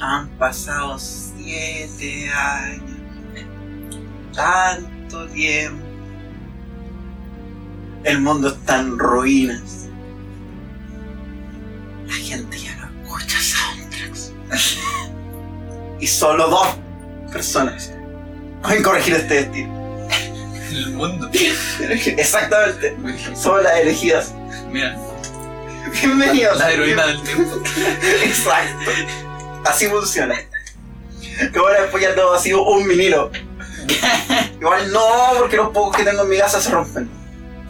Han pasado siete años. Tanto tiempo. El mundo está en ruinas. La gente ya no escucha soundtracks. y solo dos personas pueden corregir este destino. El mundo. Exactamente. Son las elegidas. Mira, Bienvenidos. la heroína del tiempo. Exacto. Así funciona. Que ahora después ya todo ha sido un vinilo. Igual no, porque los pocos que tengo en mi casa se rompen.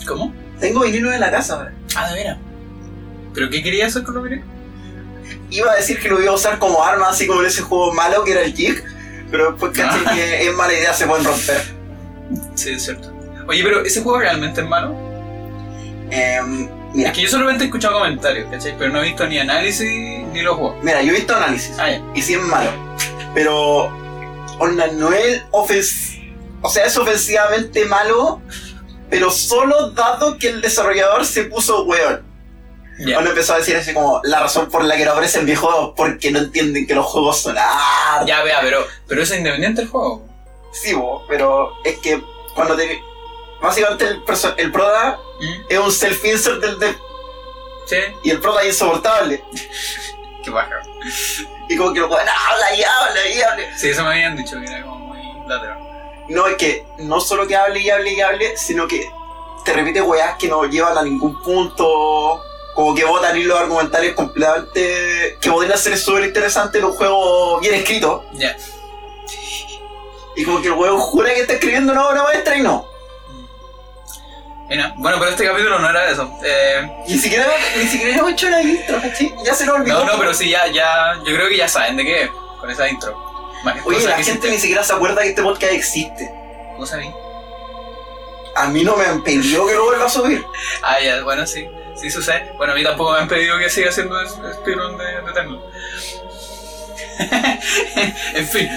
¿Cómo? Tengo vinilo en la casa ahora. Ah, de veras. ¿Pero qué quería hacer con los videos? Iba a decir que lo iba a usar como arma, así como en ese juego malo que era el Jig. Pero después caché Ah. que es mala idea, se pueden romper. Sí, es cierto. Oye, pero ¿ese juego realmente es malo? Em, mira, Es que yo solamente he escuchado comentarios, ¿cachai? Pero no he visto ni análisis ni juegos. mira, yo he visto análisis. Ah, y sí es malo. Pero onda, no es ofens o sea, es ofensivamente malo, pero solo dado que el desarrollador se puso weón. Ya. Cuando empezó a decir así como la razón por la que no aparecen videojuegos porque no entienden que los juegos son arte. Ya, vea, pero, pero es independiente el juego. Sí, bo, pero es que cuando te básicamente el, el proda ¿Mm? es un self-insert del dev Sí. y el proda es insoportable. Qué baja. Y como que lo weón habla y habla y habla. Sí, eso me habían dicho que era como muy lateral. No, es que no solo que hable y hable y hable, sino que te repite weas que no llevan a ningún punto. Como que botan hilos argumentales completamente. que podrían ser súper interesantes en un juego bien escrito. Ya. Y como que el weón jura que está escribiendo una obra maestra y no. Mira, bueno, pero este capítulo no era de eso. Eh, Ni siquiera, ni siquiera hemos hecho la intro, ¿cachai? Ya se nos olvidó. no, no, pero sí, ya, ya, yo creo que ya saben de qué con esa intro. Oye, la gente ni siquiera se acuerda que este podcast existe. ¿Cómo sabí? A mí no me han pedido que lo vuelva a subir. Ah, ya, bueno, sí, sí sucede. Bueno, a mí tampoco me han pedido que siga haciendo speedrun de, de Tengu. en fin,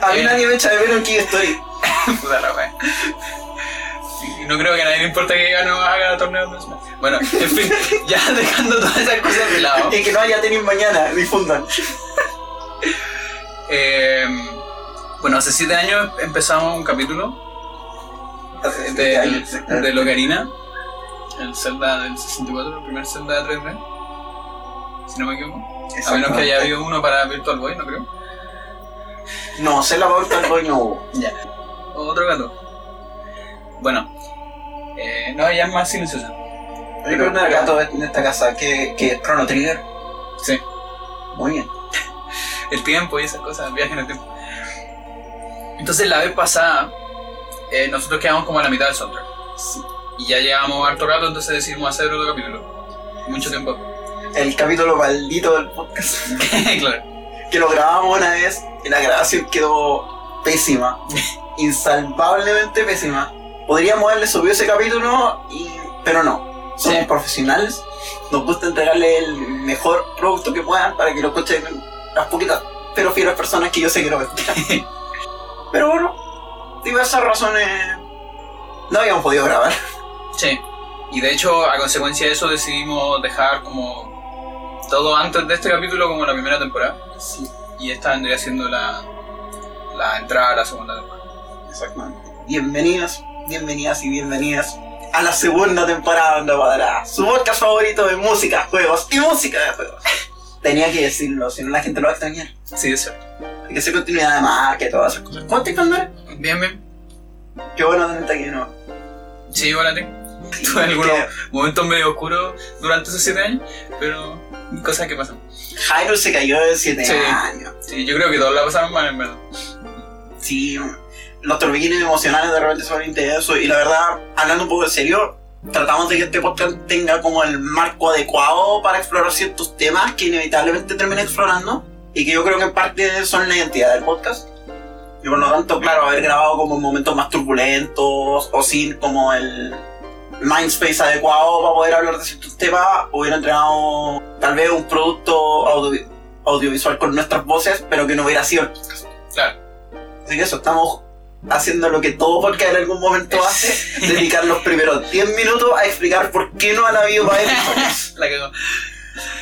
A mí Eh. nadie me echa de menos en quién estoy. puta la wea. No creo que a nadie le importe que ya no haga torneos de Smash. Bueno, en fin, ya dejando todas esas cosas de lado. Y que no haya tenis mañana, difundan. Eh, bueno, hace 7 años empezamos un capítulo de, de Locarina, el Zelda del 64, el primer Zelda de 3D. Si no me equivoco. A menos que haya habido uno para Virtual Boy, no creo. No, la pauta del boy no hubo. Ya. Otro gato. Bueno, eh, no, ya es más silenciosa. Hay poner gato en esta casa que, que es Chrono Trigger. Sí. Muy bien. el tiempo y esas cosas, viaje en el tiempo. Entonces la vez pasada, eh, nosotros quedamos como a la mitad del soundtrack. Y ya llevamos harto rato, entonces decidimos hacer otro capítulo. Mucho tiempo. El capítulo maldito del podcast. claro. Que lo grabamos una vez y la grabación quedó pésima. Insalvablemente pésima. Podríamos haberle subido ese capítulo, y... pero no. Somos Sí. profesionales. Nos gusta entregarle el mejor producto que puedan para que lo escuchen las poquitas pero fieles personas que yo sé que lo escuchan. pero bueno, diversas razones no habíamos podido grabar. Sí. Y de hecho, a consecuencia de eso, decidimos dejar como todo antes de este capítulo como la primera temporada. Sí, Y esta vendría siendo la, la entrada a la segunda temporada. exactamente. Bienvenidos, bienvenidas y bienvenidas a la segunda temporada de Onda Cuadrada, su podcast favorito de música, juegos y música de juegos. Tenía que decirlo, si no la gente lo va a extrañar. Sí, es cierto. Hay que hacer continuidad de marca y todas esas cosas. ¿Cómo te Andrés? Bien, bien. Qué bueno tenerte aquí de nuevo. Sí, igual a ti. Tuve algunos momentos medio oscuros durante esos siete años, pero cosas que pasan. Hyrule se cayó de 7 Sí. años. Sí, yo creo que todos la pasaron mal, en verdad. Sí, los torbellines emocionales de repente son intensos y la verdad, hablando un poco en serio, tratamos de que este podcast tenga como el marco adecuado para explorar ciertos temas que inevitablemente termina explorando y que yo creo que en parte son la identidad del podcast. Y por lo tanto, claro, haber grabado como en momentos más turbulentos o sin como el mindspace adecuado para poder hablar de ciertos temas, hubiera entregado tal vez un producto audio- audiovisual con nuestras voces, pero que no hubiera sido el podcast. Claro. Así que eso, estamos haciendo lo que todo podcast en algún momento hace, dedicar los primeros 10 minutos a explicar por qué no han habido más episodios. La cagó.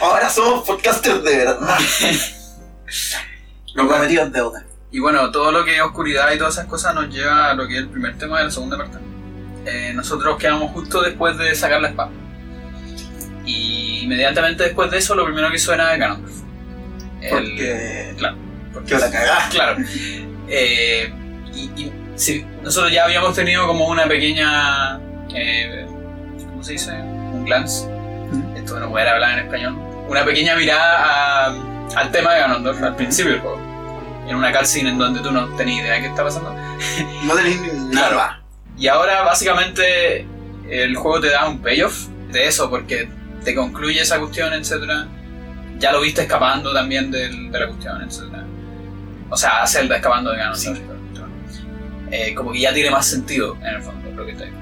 Ahora somos podcasters de verdad. Lo prometido es deuda. Y bueno, todo lo que es oscuridad y todas esas cosas nos lleva a lo que es el primer tema de la segunda parte. Eh, nosotros quedamos justo después de sacar la espada. Y inmediatamente después de eso, lo primero que suena es Ganondorf. El- Porque. Claro. Porque Que la cagá. Claro. Eh, y y sí, nosotros ya habíamos tenido como una pequeña. eh, ¿Cómo se dice? Un glance. Mm. Esto no poder hablar en español. Una pequeña mirada a- al tema de Ganondorf al principio del juego. En una cutscene en donde tú no tenías idea de qué está pasando. No tenéis nada. Y ahora básicamente el juego te da un payoff de eso porque te concluye esa cuestión, etcétera. Ya lo viste escapando también del- de la cuestión, etcétera. O sea, Zelda escapando de Ganondorf. Eh, como que ya tiene más sentido en el fondo lo que está ahí.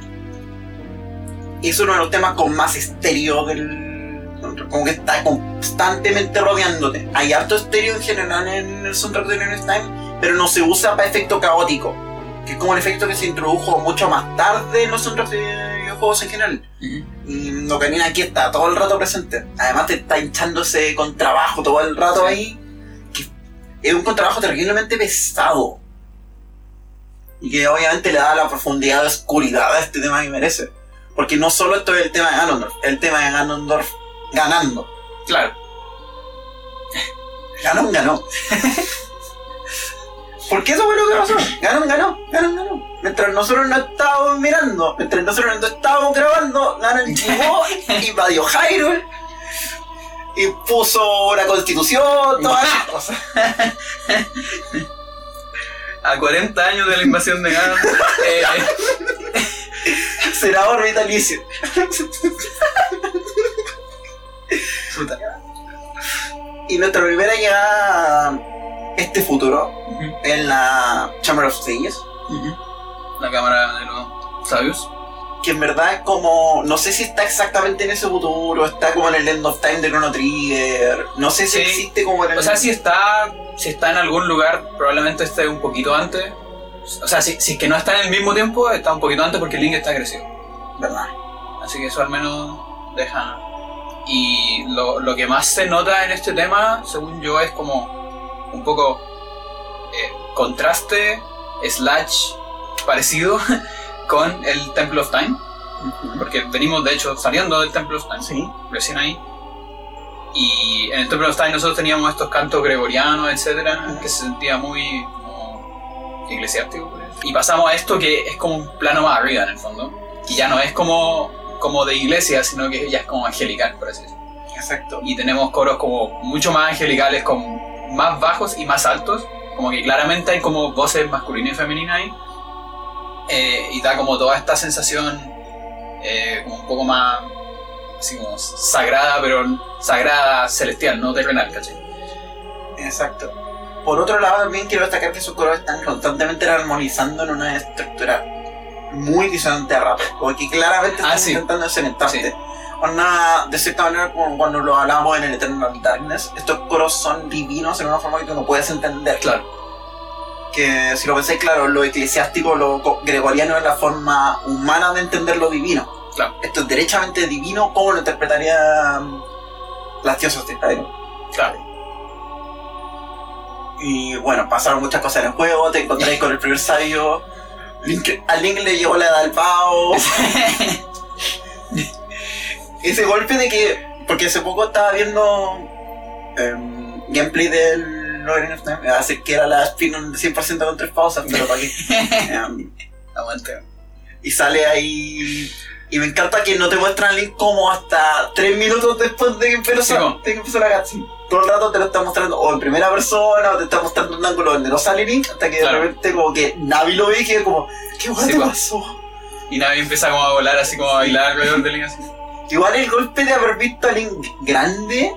Y es uno de los temas con más estéreo del. Como que está constantemente rodeándote. Hay harto estéreo en general en el soundtrack de of Time, pero no se usa para efecto caótico. Que es como el efecto que se introdujo mucho más tarde en los soundtracks de videojuegos en general. Y Ocarina aquí está todo el rato presente. Además te está hinchando ese contrabajo todo el rato Sí. ahí. Que es un contrabajo terriblemente pesado. Y que obviamente le da la profundidad de oscuridad a este tema que merece. Porque no solo esto es el tema de Ganondorf, el tema de Ganondorf ganando. Claro, Ganon ganó. Porque eso fue lo que pasó. Ganon ganó, Ganon ganó. Mientras nosotros no estábamos mirando, mientras nosotros no estábamos grabando, Ganon llegó, invadió Hyrule y puso la constitución, todas esas cosas. A 40 años de la invasión de Ganondorf. eh, vitalicio. puta. Y nuestra primera llegada a este futuro Ujú, en la Chamber of Sages. ujú. La cámara de los sabios. Que en verdad es como. No sé si está exactamente en ese futuro, está como en el End of Time de Chrono Trigger. No sé si Sí. existe como en el. O sea, si está, si está en algún lugar, probablemente esté un poquito antes. O sea, si, si es que no está en el mismo tiempo, está un poquito antes porque Link está crecido. ¿Verdad? Así que eso al menos deja. Y lo, lo que más se nota en este tema, según yo, es como un poco eh, contraste, slash, parecido con el Temple of Time. Porque venimos, de hecho, saliendo del Temple of Time. Sí. recién ahí. Y en el Temple of Time nosotros teníamos estos cantos gregorianos, etcétera, que se sentía muy como eclesiástico. Y pasamos a esto que es como un plano más arriba en el fondo. Y ya no es como, como de iglesia, sino que ya es como angelical, por así decirlo. Exacto. Y tenemos coros como mucho más angelicales, con más bajos y más altos. Como que claramente hay como voces masculinas y femeninas ahí. Eh, y da como toda esta sensación eh, como un poco más así como sagrada, pero sagrada celestial, no terrenal, ¿cachai? Exacto. Por otro lado, también quiero destacar que sus colores están constantemente armonizando en una estructura muy disonante a rato. Como que claramente Ah, están sí. intentando cementarse. Sí. Una, de cierta manera, como cuando lo hablábamos en el Eternal Darkness, estos coros son divinos en una forma que tú no puedes entender. Claro, que si lo pensáis claro, lo eclesiástico, lo gregoriano es la forma humana de entender lo divino. Claro. Esto es derechamente divino, ¿cómo lo interpretarían las diosas de claro. Y bueno, pasaron muchas cosas en el juego, te encontráis con el primer sabio, Link- a Link le llegó la edad del pavo, ese golpe de que, porque hace poco estaba viendo em, gameplay del Of Time, así que era la spin 100% con tres pausas, pero para qué. Em, Aguante. y sale ahí. Y me encanta que no te muestran Link como hasta 3 minutos después de que empezó, Sí, de que empezó la cutscene. Todo el rato te lo está mostrando o en primera persona o te está mostrando un ángulo donde no sale Link hasta que Claro. de repente como que Navi lo ve y queda como, ¿qué guay Sí, te pasó? Y Navi empieza como a volar así como a bailar alrededor de Link así. Igual el golpe de haber visto a Link grande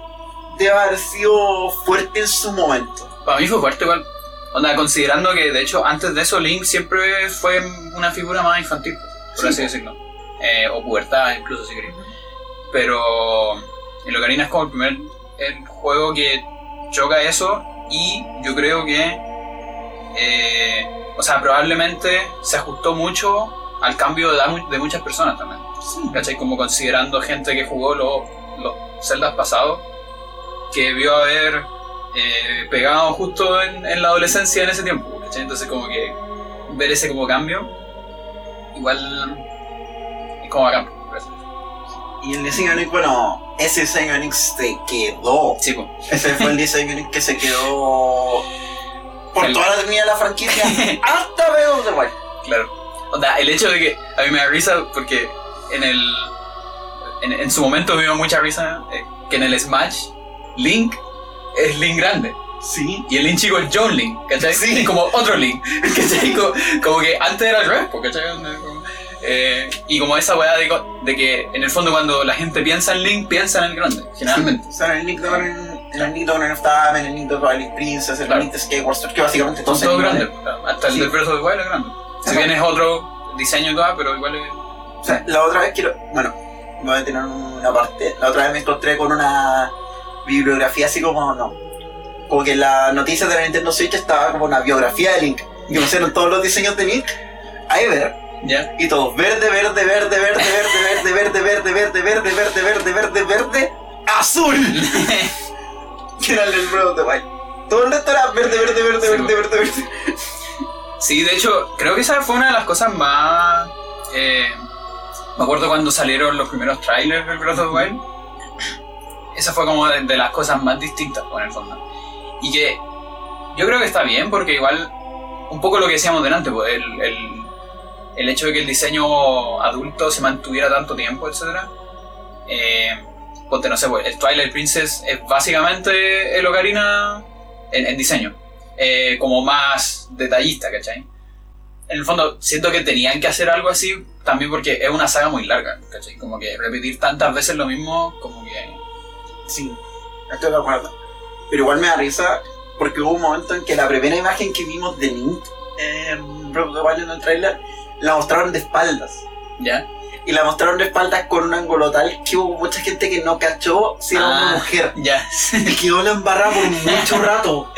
debe haber sido fuerte en su momento. Para mí fue fuerte igual. Onda, considerando que de hecho antes de eso Link siempre fue una figura más infantil, por Sí. así decirlo. Eh, o pubertad incluso si queréis. Pero el Ocarina es como el primer el juego que choca eso y yo creo que eh, o sea probablemente se ajustó mucho al cambio de edad de muchas personas también. Sí. ¿cachai? Como considerando gente que jugó los, los Zeldas pasados, que vio a ver eh, pegado justo en, en la adolescencia en ese tiempo, ¿cachai? Entonces como que ver ese como cambio, igual es como bacán. Y el diseño Link, bueno, ese diseño Link se quedó. Sí, pues. Ese fue el diseño Link que se quedó por El- toda la eternidad de la franquicia hasta of the Wild. Claro. Onda, el hecho de que a mí me da risa porque en el. En, en su momento me dio mucha risa eh, que en el Smash Link es Link grande Sí. y el Link chico es John Link, ¿cachai? Sí. Como otro Link, ¿cachai? Como, como que antes era al revés, ¿cachai? Como- eh, y como esa weá de, de que en el fondo cuando la gente piensa en Link, piensa en el grande, generalmente. O sea, el Link de el Link de Time, el Link de Twilight Princess, el. Link de Sword, que básicamente Son todos todos son grandes, iguales. claro. hasta el Sí. de Breath of the Wild es grande. Si bien es otro diseño y todo, pero igual es. O sea, la otra vez quiero. Bueno, voy a tener una parte. La otra vez me encontré con una bibliografía así como. No. Como que la noticia de la Nintendo Switch estaba como una biografía de Link. Y pusieron todos los diseños de Link a Ever. ¿Ya? Y todos verde, verde, verde, verde, verde, verde, verde, verde, verde, verde, verde, verde, verde, azul. Que era el Breath of the Wild. Todo el resto era verde, verde, verde, verde, verde, verde. Sí, de hecho, creo que esa fue una de las cosas más. eh, me acuerdo cuando salieron los primeros trailers del Breath of the Wild. Esa fue como de, de las cosas más distintas, por el fondo. Y que yo creo que está bien, porque igual, un poco lo que decíamos delante, pues, el, el, el hecho de que el diseño adulto se mantuviera tanto tiempo, etc. Eh, ponte, no sé, pues, el Twilight Princess es básicamente el Ocarina en, en diseño eh, como más detallista, ¿cachai? En el fondo, siento que tenían que hacer algo así también porque es una saga muy larga, ¿cachai? Como que repetir tantas veces lo mismo, como que... Sí, estoy de acuerdo. Pero igual me da risa porque hubo un momento en que la primera imagen que vimos de Link en Wild en el trailer la mostraron de espaldas. ¿Ya? Y la mostraron de espaldas con un ángulo tal que hubo mucha gente que no cachó si era una Ah. mujer. Ya. Y quedó la embarrada por mucho rato.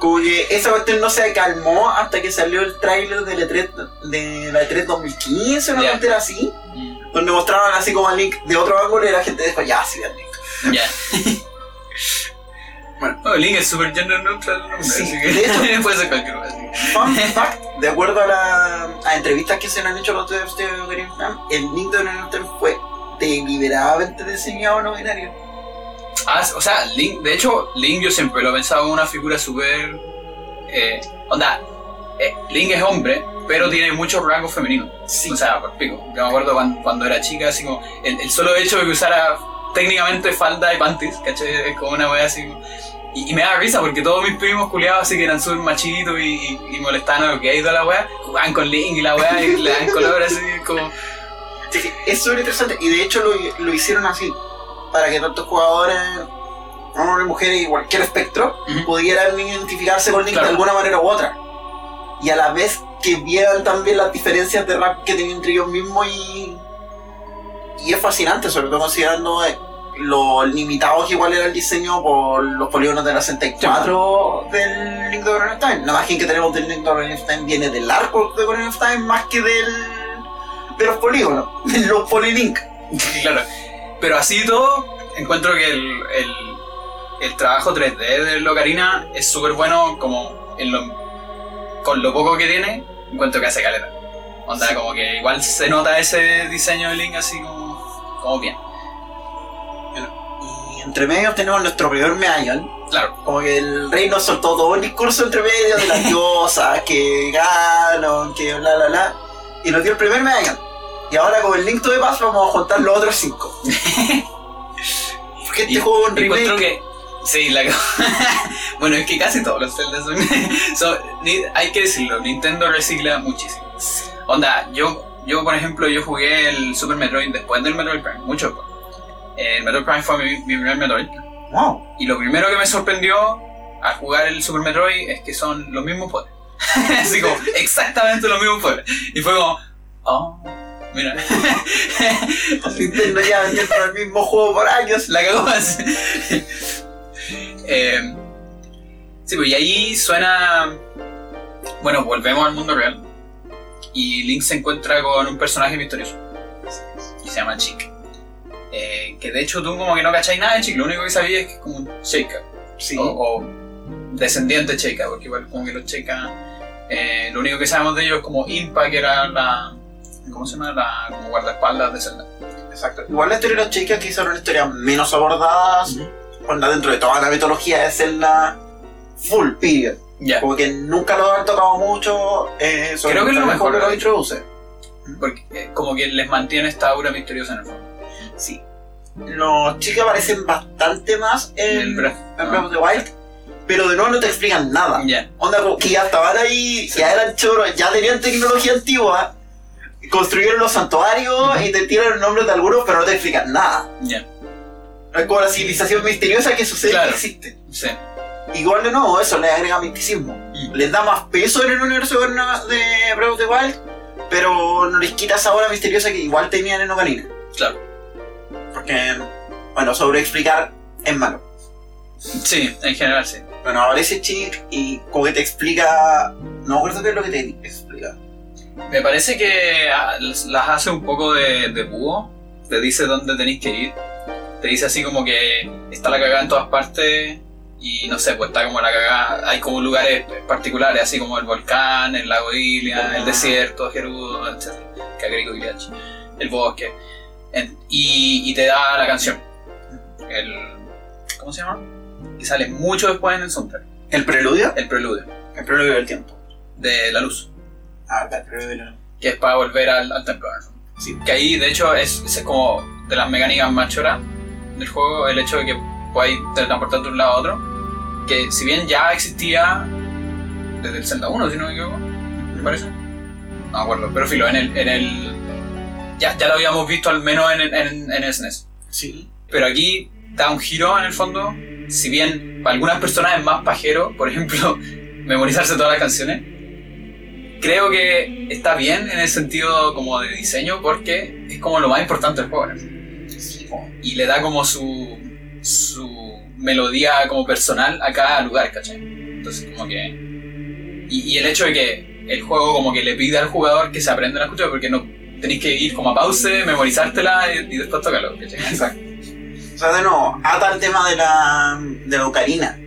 Como que esa cuestión no se calmó hasta que salió el trailer de la E3, de la E3 2015, una tontera así, Mm, donde mostraban así como a Link de otro ángulo y la gente dijo, ya, sí, Link. Ya. Bueno. Oh, Link es super gender neutral, ¿no? Sí, así de hecho- que puede ser cualquier. Fun fact, de acuerdo a, la, a entrevistas que se le han hecho a los devs de Ocarina el Link de Ocarina fue deliberadamente diseñado no binario. Ah, o sea, Link, de hecho, Link yo siempre lo he pensado como una figura súper... Eh, onda, eh, Link es hombre, pero tiene muchos rasgos femeninos. Sí. O sea, por pico. Yo me acuerdo cuando, cuando era chica, así como el, el solo hecho de que usara técnicamente falda y panties, ¿cachai? Es como una wea así. Y, y me da risa porque todos mis primos culiados así que eran súper machitos y, y, y molestaban a lo que hay toda la wea, jugaban con Link y la wea y le dan color así como. Sí, es súper interesante y de hecho lo, lo hicieron así, para que tantos jugadores, hombres, mujeres y cualquier espectro, pudieran identificarse con Link Claro. de alguna manera u otra. Y a la vez que vieran también las diferencias de rap que tenían entre ellos mismos y... Y es fascinante, sobre todo considerando eh, lo limitado que igual era el diseño por los polígonos de la 64 del Link de Ocarina of Time. La imagen que tenemos del Link de Ocarina of Time viene del arco de Ocarina of Time más que del... de los polígonos, de los polylink. Claro. Pero así y todo, encuentro que el, el, el trabajo 3D de Locarina es súper bueno como en lo, con lo poco que tiene, encuentro que hace caleta. Onda, como que igual se nota ese diseño de Link así como, como bien. Y entre medios tenemos nuestro primer medallón. Claro, Como que el rey nos soltó todo un discurso entre medio de las diosas, que ganan, que bla bla bla. Y nos dio el primer medallón. Y ahora con el Link to the Past vamos a juntar los otros cinco. Porque este Y- juego un encuentro remake. que... Sí, la Bueno, es que casi todos los Zelda son... ni- hay que decirlo, Nintendo recicla muchísimo. Onda, yo, yo por ejemplo, yo jugué el Super Metroid después del Metroid Prime, mucho después. El Metroid Prime fue mi, mi primer Metroid. Wow. Y lo primero que me sorprendió al jugar el Super Metroid es que son los mismos poderes. Así como, exactamente los mismos poderes. Y fue como, oh, mira. Nintendo ya vendiendo el mismo juego por años. La cagó así. Eh, sí, pues y ahí suena. Bueno, volvemos al mundo real. Y Link se encuentra con un personaje misterioso. Que se llama Chick. Eh, que de hecho tú como que no cacháis nada de Chick, lo único que sabías es que es como un shaker. Sí. o, o descendiente checa, porque igual como que los checas, eh, lo único que sabemos de ellos es como Impa, que era la, ¿cómo se llama? La como guardaespaldas de Zelda. Exacto. Igual la historia de los chicas quizás era una historia menos abordada, cuando dentro de toda la mitología es en la full period. Ya, Como que nunca lo han tocado mucho, eh, sobre Creo que es lo mejor, que lo introduce. porque eh, como que les mantiene esta aura misteriosa en el fondo. Sí. Los chicos aparecen bastante más en, El Breath, en. Breath of the Wild, pero de nuevo no te explican nada. Onda como que ya estaban ahí, ya eran choros, ya tenían tecnología antigua, construyeron los santuarios y te tiran los nombres de algunos, pero no te explican nada. ya, Es como la civilización misteriosa que sucede Claro. que existe. sí. Igual de nuevo, eso le agrega misticismo. Mm. Les da más peso en el universo de Breath of the Wild, pero no les quita esa hora misteriosa que igual tenían en Ocarina. Claro. Porque, bueno, sobre explicar es malo. Sí, en general sí. Bueno, aparece Chick y como que te explica. No me acuerdo qué es lo que te explica. Me parece que ah, las las hace un poco de, de búho. Te dice dónde tenéis que ir. Te dice así como que está la cagada en todas partes. Y no sé, pues está como la cagada. Hay como lugares particulares, así como el volcán, el lago Ilia, el Ah. desierto, Gerudo, etc. El bosque. En- y, y te da la canción. El, ¿Cómo se llama? Y sale mucho después en el soundtrack. ¿El preludio? El preludio El preludio del tiempo. de la luz. Ah, el preludio del que es para volver al, al templo. Sí. Que ahí, de hecho, es, es como de las mecánicas más choras del juego, el hecho de que puedas teletransportarte de un lado a otro. Que si bien ya existía desde el Zelda 1, si no me equivoco, me parece. No me acuerdo, pero filo, en el. En el ya, ya lo habíamos visto al menos en, en, en SNES. Sí. Pero aquí da un giro en el fondo. Si bien para algunas personas es más pajero, por ejemplo, memorizarse todas las canciones, creo que está bien en el sentido como de diseño porque es como lo más importante del juego. fondo. Sí. Y le da como su, su melodía como personal a cada lugar, ¿cachai? Entonces como que... Y, y el hecho de que el juego como que le pide al jugador que se aprenda la escucha porque no tenéis que ir como a pause, memorizártela y, y después tocarlo, ¿cachai? Exacto. O sea, de nuevo, ata el tema de la, de la ocarina.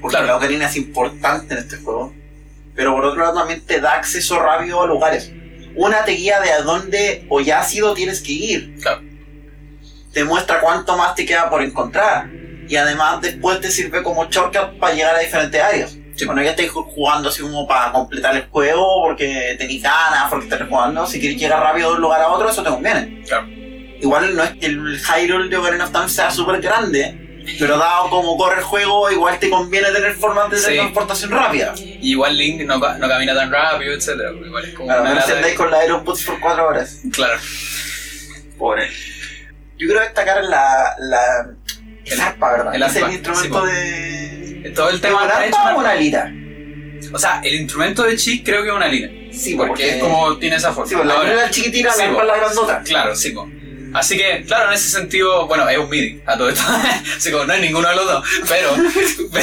Porque Claro. la ocarina es importante en este juego. Pero por otro lado también te da acceso rápido a lugares. Una te guía de a dónde o ya has ido tienes que ir. Claro. Te muestra cuánto más te queda por encontrar. Y además después te sirve como shortcut para llegar a diferentes áreas. Sí. Bueno, ya estáis jugando así como para completar el juego porque tenéis ganas, porque estás jugando. Si quieres llegar rápido de un lugar a otro, eso te conviene. Claro. Igual no es que el Hyrule de Ocarina of Time sea súper grande, pero dado como corre el juego, igual te conviene tener formas de Sí. transportación rápida. Y igual Link no, no camina tan rápido, etc. Igual es como Claro, una si de- andáis con la por 4 horas. Claro. Pobre. Yo quiero destacar la. la el El- arpa, ¿verdad? el Ese es arpa, el instrumento sí, de. Todo el ¿Es tema hecho arpa o una arpa. lira? O sea, el instrumento de Chi creo que es una lira. Sí, Porque es como tiene esa forma. Sí, pues la Ahora- lira chiquitina, Sí, la arpa po. es la grandota. Claro, sí, po. Así que, claro, en ese sentido, bueno, es un MIDI a todo esto. Así como no es ninguno de los dos. Pero,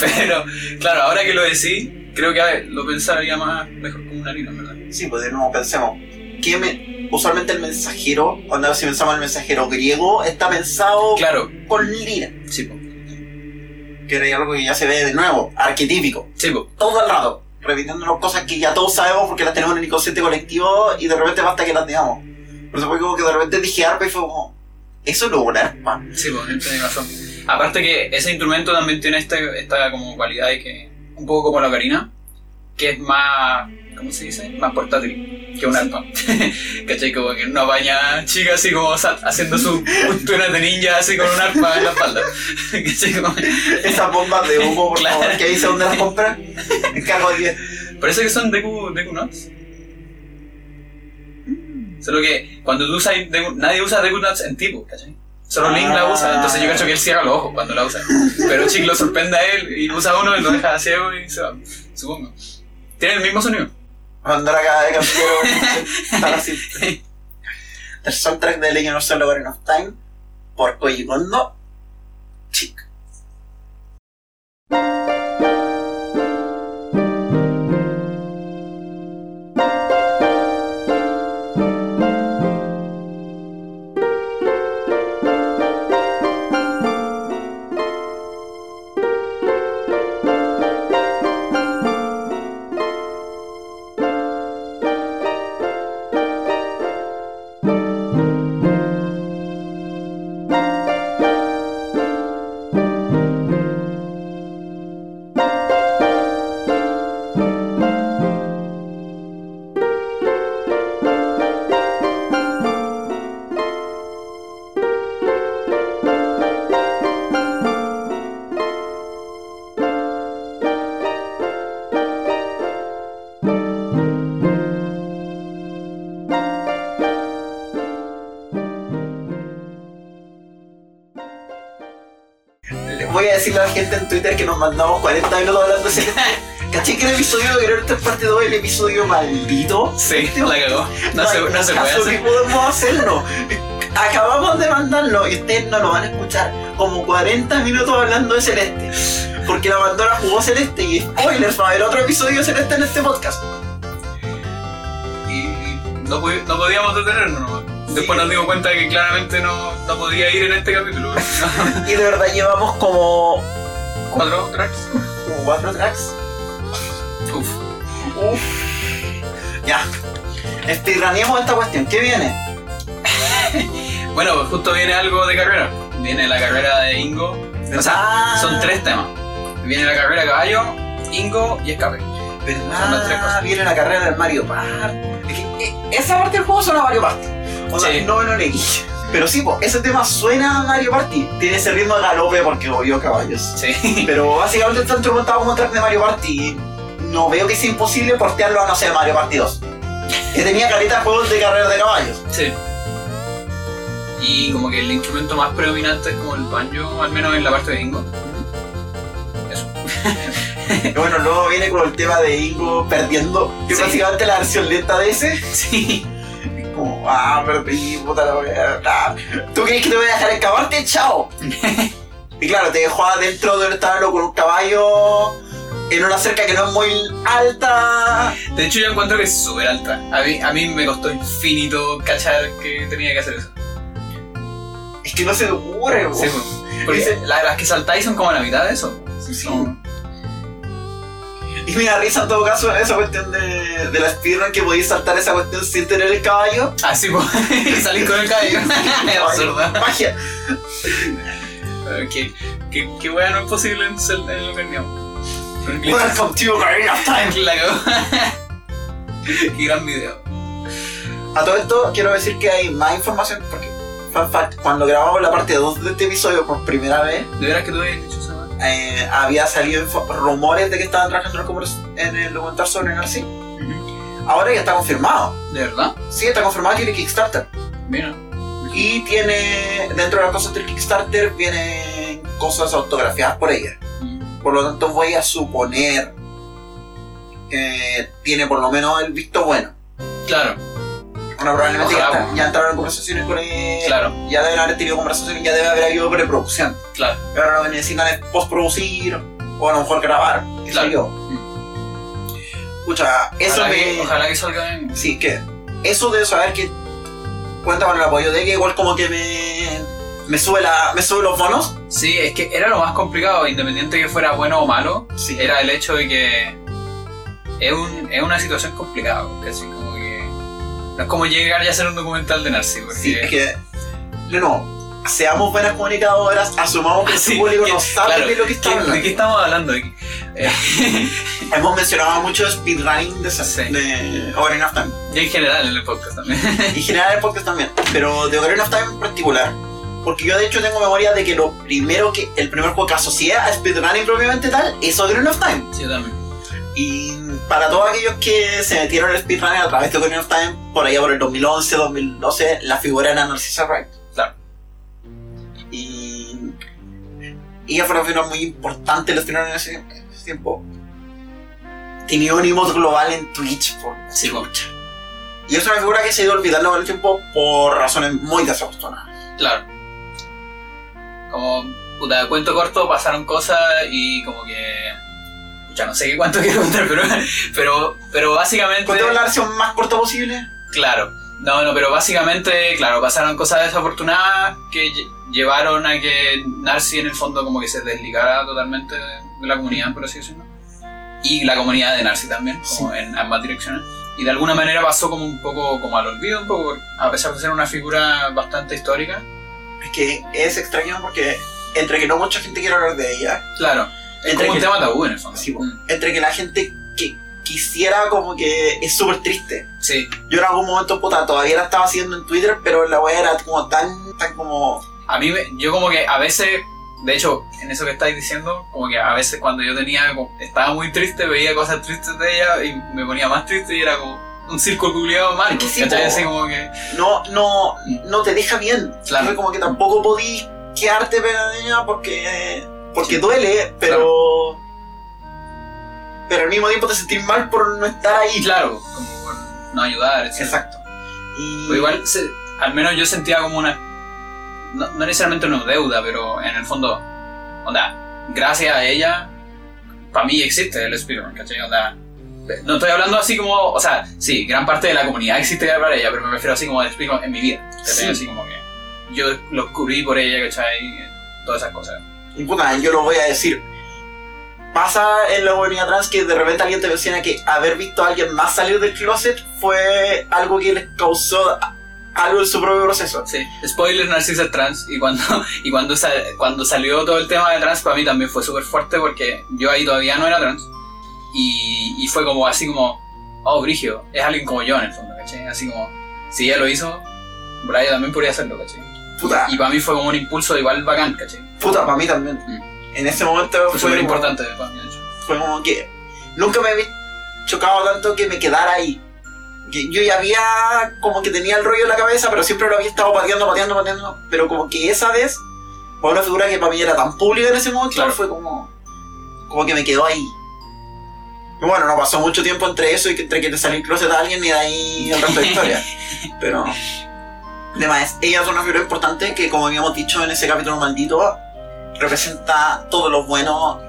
pero, claro, ahora que lo decís, creo que a ver, lo pensaría más mejor como una lira, ¿verdad? Sí, pues de nuevo pensemos. ¿qué me- usualmente el mensajero, cuando si pensamos en el mensajero griego, está pensado Claro, con lira. sí, po. Que era algo que ya se ve de nuevo, arquetípico. Sí, po. todo el rato, repitiéndonos cosas que ya todos sabemos porque las tenemos en el inconsciente colectivo y de repente basta que las digamos. Por eso fue como que de repente dije arpa y fue como, eso no es un arpa. Sí, pues, él tiene razón. Aparte que ese instrumento también tiene este, esta como cualidad de que, un poco como la ocarina, que es más, ¿cómo se dice? Más portátil que un arpa. ¿Cachai? Como que una baña chica así como haciendo su tunas de ninja así con un arpa en la espalda. ¿Cachai? Como- Esas bombas de humo, por Claro. favor, que dice dónde las compras. Encargo de 10. Parece que son Deku, Deku Nuts. Solo que cuando tú usas Deku- nadie usa Deku Nuts en tipo, ¿cachai? Solo Link la usa, entonces yo cacho que él cierra los ojos cuando la usa. Pero Chick lo sorprende a él y usa uno y lo deja ciego y se va, supongo. Tiene el mismo sonido. Acá de campeón. Estar así. El soundtrack de Legend of Zelda Ocarina of Time por Koji Kondo. Chic. Decirle a la gente en Twitter que nos mandamos 40 minutos hablando de Celeste. ¿Cachai que el episodio de es parte 2 el episodio maldito? Sí, la cagó. No, se, hay no se puede hacer. podemos hacerlo. Acabamos de mandarlo y ustedes no lo van a escuchar como 40 minutos hablando de Celeste. Porque la bandora jugó Celeste y spoilers, va a haber otro episodio de Celeste en este podcast. Y no, no podíamos detenernos. Después nos dimos cuenta de que claramente no, no podía ir en este capítulo. Y de verdad llevamos como, ¿Cuatro tracks? como 4 tracks. Uf. Uf. Ya. Speedruneemos esta cuestión. ¿Qué viene? Bueno, pues justo viene algo de carrera. Viene la carrera de Ingo. O sea, Ah, son tres temas. Viene la carrera de caballo, Ingo y escape. Son las tres ¿Verdad? cosas. Viene la carrera del Mario Party. Es que, eh, esa parte del juego suena a Mario Party. O sea, Sí. no me lo negué. Pero sí, po, ese tema suena a Mario Party. Tiene ese ritmo de galope porque obvio caballos. Sí. Pero básicamente está instrumentado como un track de Mario Party. No veo que sea imposible portearlo a, no sé, Mario Party 2. Que tenía careta de juegos de carreras de caballos. Sí. Y como que el instrumento más predominante es como el banjo, al menos en la parte de Ingo. Eso. Bueno, luego viene con el tema de Ingo perdiendo. Que Sí. básicamente la versión lenta de ese. Sí. Como, ah, perdí, puta la wea. ah. ¿Tú crees que te voy a dejar escaparte? ¡Chao! y claro, te dejó adentro de donde estaba con un caballo. En una cerca que no es muy alta. De hecho, yo encuentro que es súper alta. A mí, a mí me costó infinito cachar que tenía que hacer eso. Es que no se te ocurre, Sí, po. Porque las que saltáis son como la mitad de eso. Sí. Son- Y me da risa en todo caso esa cuestión de, de la speedrun que podéis saltar esa cuestión sin tener el caballo. Ah, sí, pues. Salís con el cabello. es absurdo. Magia. Que, que, que wea no es posible en, Zelda- en. Con glitches. Welcome to Ocarina of Time. La. Qué gran video. A todo esto quiero decir que hay más información porque, fun fact, cuando grabamos la parte 2 de este episodio por primera vez, ¿De veras que tú habías dicho? Eh, había salido rumores de que estaban trabajando en el documental sobre Narcy. Ahora ya está confirmado. ¿De verdad? Sí, está confirmado que tiene Kickstarter. Mira. Y tiene, dentro de las cosas del Kickstarter, vienen cosas autografiadas por ella. Por lo tanto, voy a suponer que tiene por lo menos el visto bueno. Claro, Bueno, probablemente ya, entraron en conversaciones con él. claro, Ya deben haber tenido conversaciones, ya debe haber habido preproducción. claro. Pero ahora lo que necesitan es postproducir o a lo mejor grabar. qué sé Claro. Escucha, eso ojalá, me. que, ojalá que salga en. Sí, que eso de saber que cuenta con el apoyo de que igual como que me. me sube la. me sube los bonos. Sí, es que era lo más complicado, independiente que fuera bueno o malo, Sí. era el hecho de que es, un, es una situación complicada, casi como que no es como llegar y hacer un documental de Narcy, porque Sí, es que. No, no. Seamos buenas comunicadoras, asumamos que Ah, el sí, público que- no sabe claro, de lo que está ¿qué- hablando. ¿de qué estamos hablando? De eh, Hemos mencionado mucho speedrunning de, Sí. de Ocarina of Time. y en general en el podcast también. Y general el podcast también. Pero de Ocarina of Time en particular. Porque yo de hecho tengo memoria de que lo primero que. el primer juego que asocié a speedrunning propiamente tal es Ocarina of Time. Sí, yo también. Y para todos aquellos que se metieron en el speedrunning a través de Ocarina of Time, por allá por el 2011, 2012, la figura era Narcissa Wright. Claro. Y. ella fue una figura muy importante en los en ese, tiempo. Tenía un emote global en Twitch, por Sí, po. y es una figura que se ha ido olvidando con el tiempo por razones muy desafortunadas. Claro. Como, puta, cuento corto, pasaron cosas y como que... Ya no sé qué cuánto quiero contar, pero, pero, pero básicamente... ¿Cuéntame la versión más corta posible? Claro. No, no, pero básicamente, claro, pasaron cosas desafortunadas que lle- llevaron a que Narcy en el fondo como que se desligara totalmente de la comunidad, por así decirlo. Y la comunidad de Narcy también, como en ambas direcciones. Y de alguna manera pasó como un poco como al olvido, un poco, a pesar de ser una figura bastante histórica. Es que es extraño porque entre que no mucha gente quiere hablar de ella, Claro, Entre como un que- tema tabú en el fondo. Sí. Mm, entre que la gente que quisiera como que es súper triste. sí, Yo en algún momento, puta, todavía la estaba haciendo en Twitter, pero la weá era como tan, tan como... A mí, me- yo como que a veces, de hecho, en eso que estáis diciendo, como que a veces cuando yo tenía, como- estaba muy triste, veía cosas tristes de ella y me ponía más triste y era como un círculo culiado mal. Es que sí. Así como que, No, no, no te deja bien. Claro. Como que tampoco podí quedarte pegada de ella porque... porque Sí. duele, pero. Pero al mismo tiempo te sentís mal por no estar ahí. claro, como por no ayudar, etc. Exacto. Y. Igual, se- al menos yo sentía como una. No, no necesariamente una deuda, pero en el fondo, onda, gracias a ella, para mí existe el Spider-Man, ¿cachai? Onda, no estoy hablando así como. O sea, sí, gran parte de la comunidad existe para ella, pero me refiero así como el Spider-Man en mi vida. Sí. Así como que yo lo descubrí por ella, ¿cachai? Todas esas cosas. Y puta, yo lo voy a decir. Pasa en la comunidad trans que de repente alguien te menciona que haber visto a alguien más salir del closet fue algo que les causó algo en su propio proceso. Sí, spoiler, Narcisa trans y cuando, y cuando, sa- cuando salió todo el tema de trans para mí también fue súper fuerte porque yo ahí todavía no era trans y, y fue como así como, oh, Brigio, es alguien como yo en el fondo, ¿cachai? Así como, si ella lo hizo, Brian también podría hacerlo, ¿cachai? Puta, Y para mí fue como un impulso igual bacán, ¿cachai? Puta, para mí también. En ese momento Fue fue, como- importante para mí, de hecho. fue como que nunca me había chocado tanto que me quedara ahí. Que yo ya había como que tenía el rollo en la cabeza, pero siempre lo había estado pateando, pateando, pateando. Pero como que esa vez, por una figura que para mí era tan pública en ese momento, Claro. fue como, como que me quedó ahí. Y bueno, no pasó mucho tiempo entre eso y que entre que te salió el closet a alguien y de ahí el resto de historia. Pero, además, ella es una figura importante que, como habíamos dicho en ese capítulo maldito, representa todo lo bueno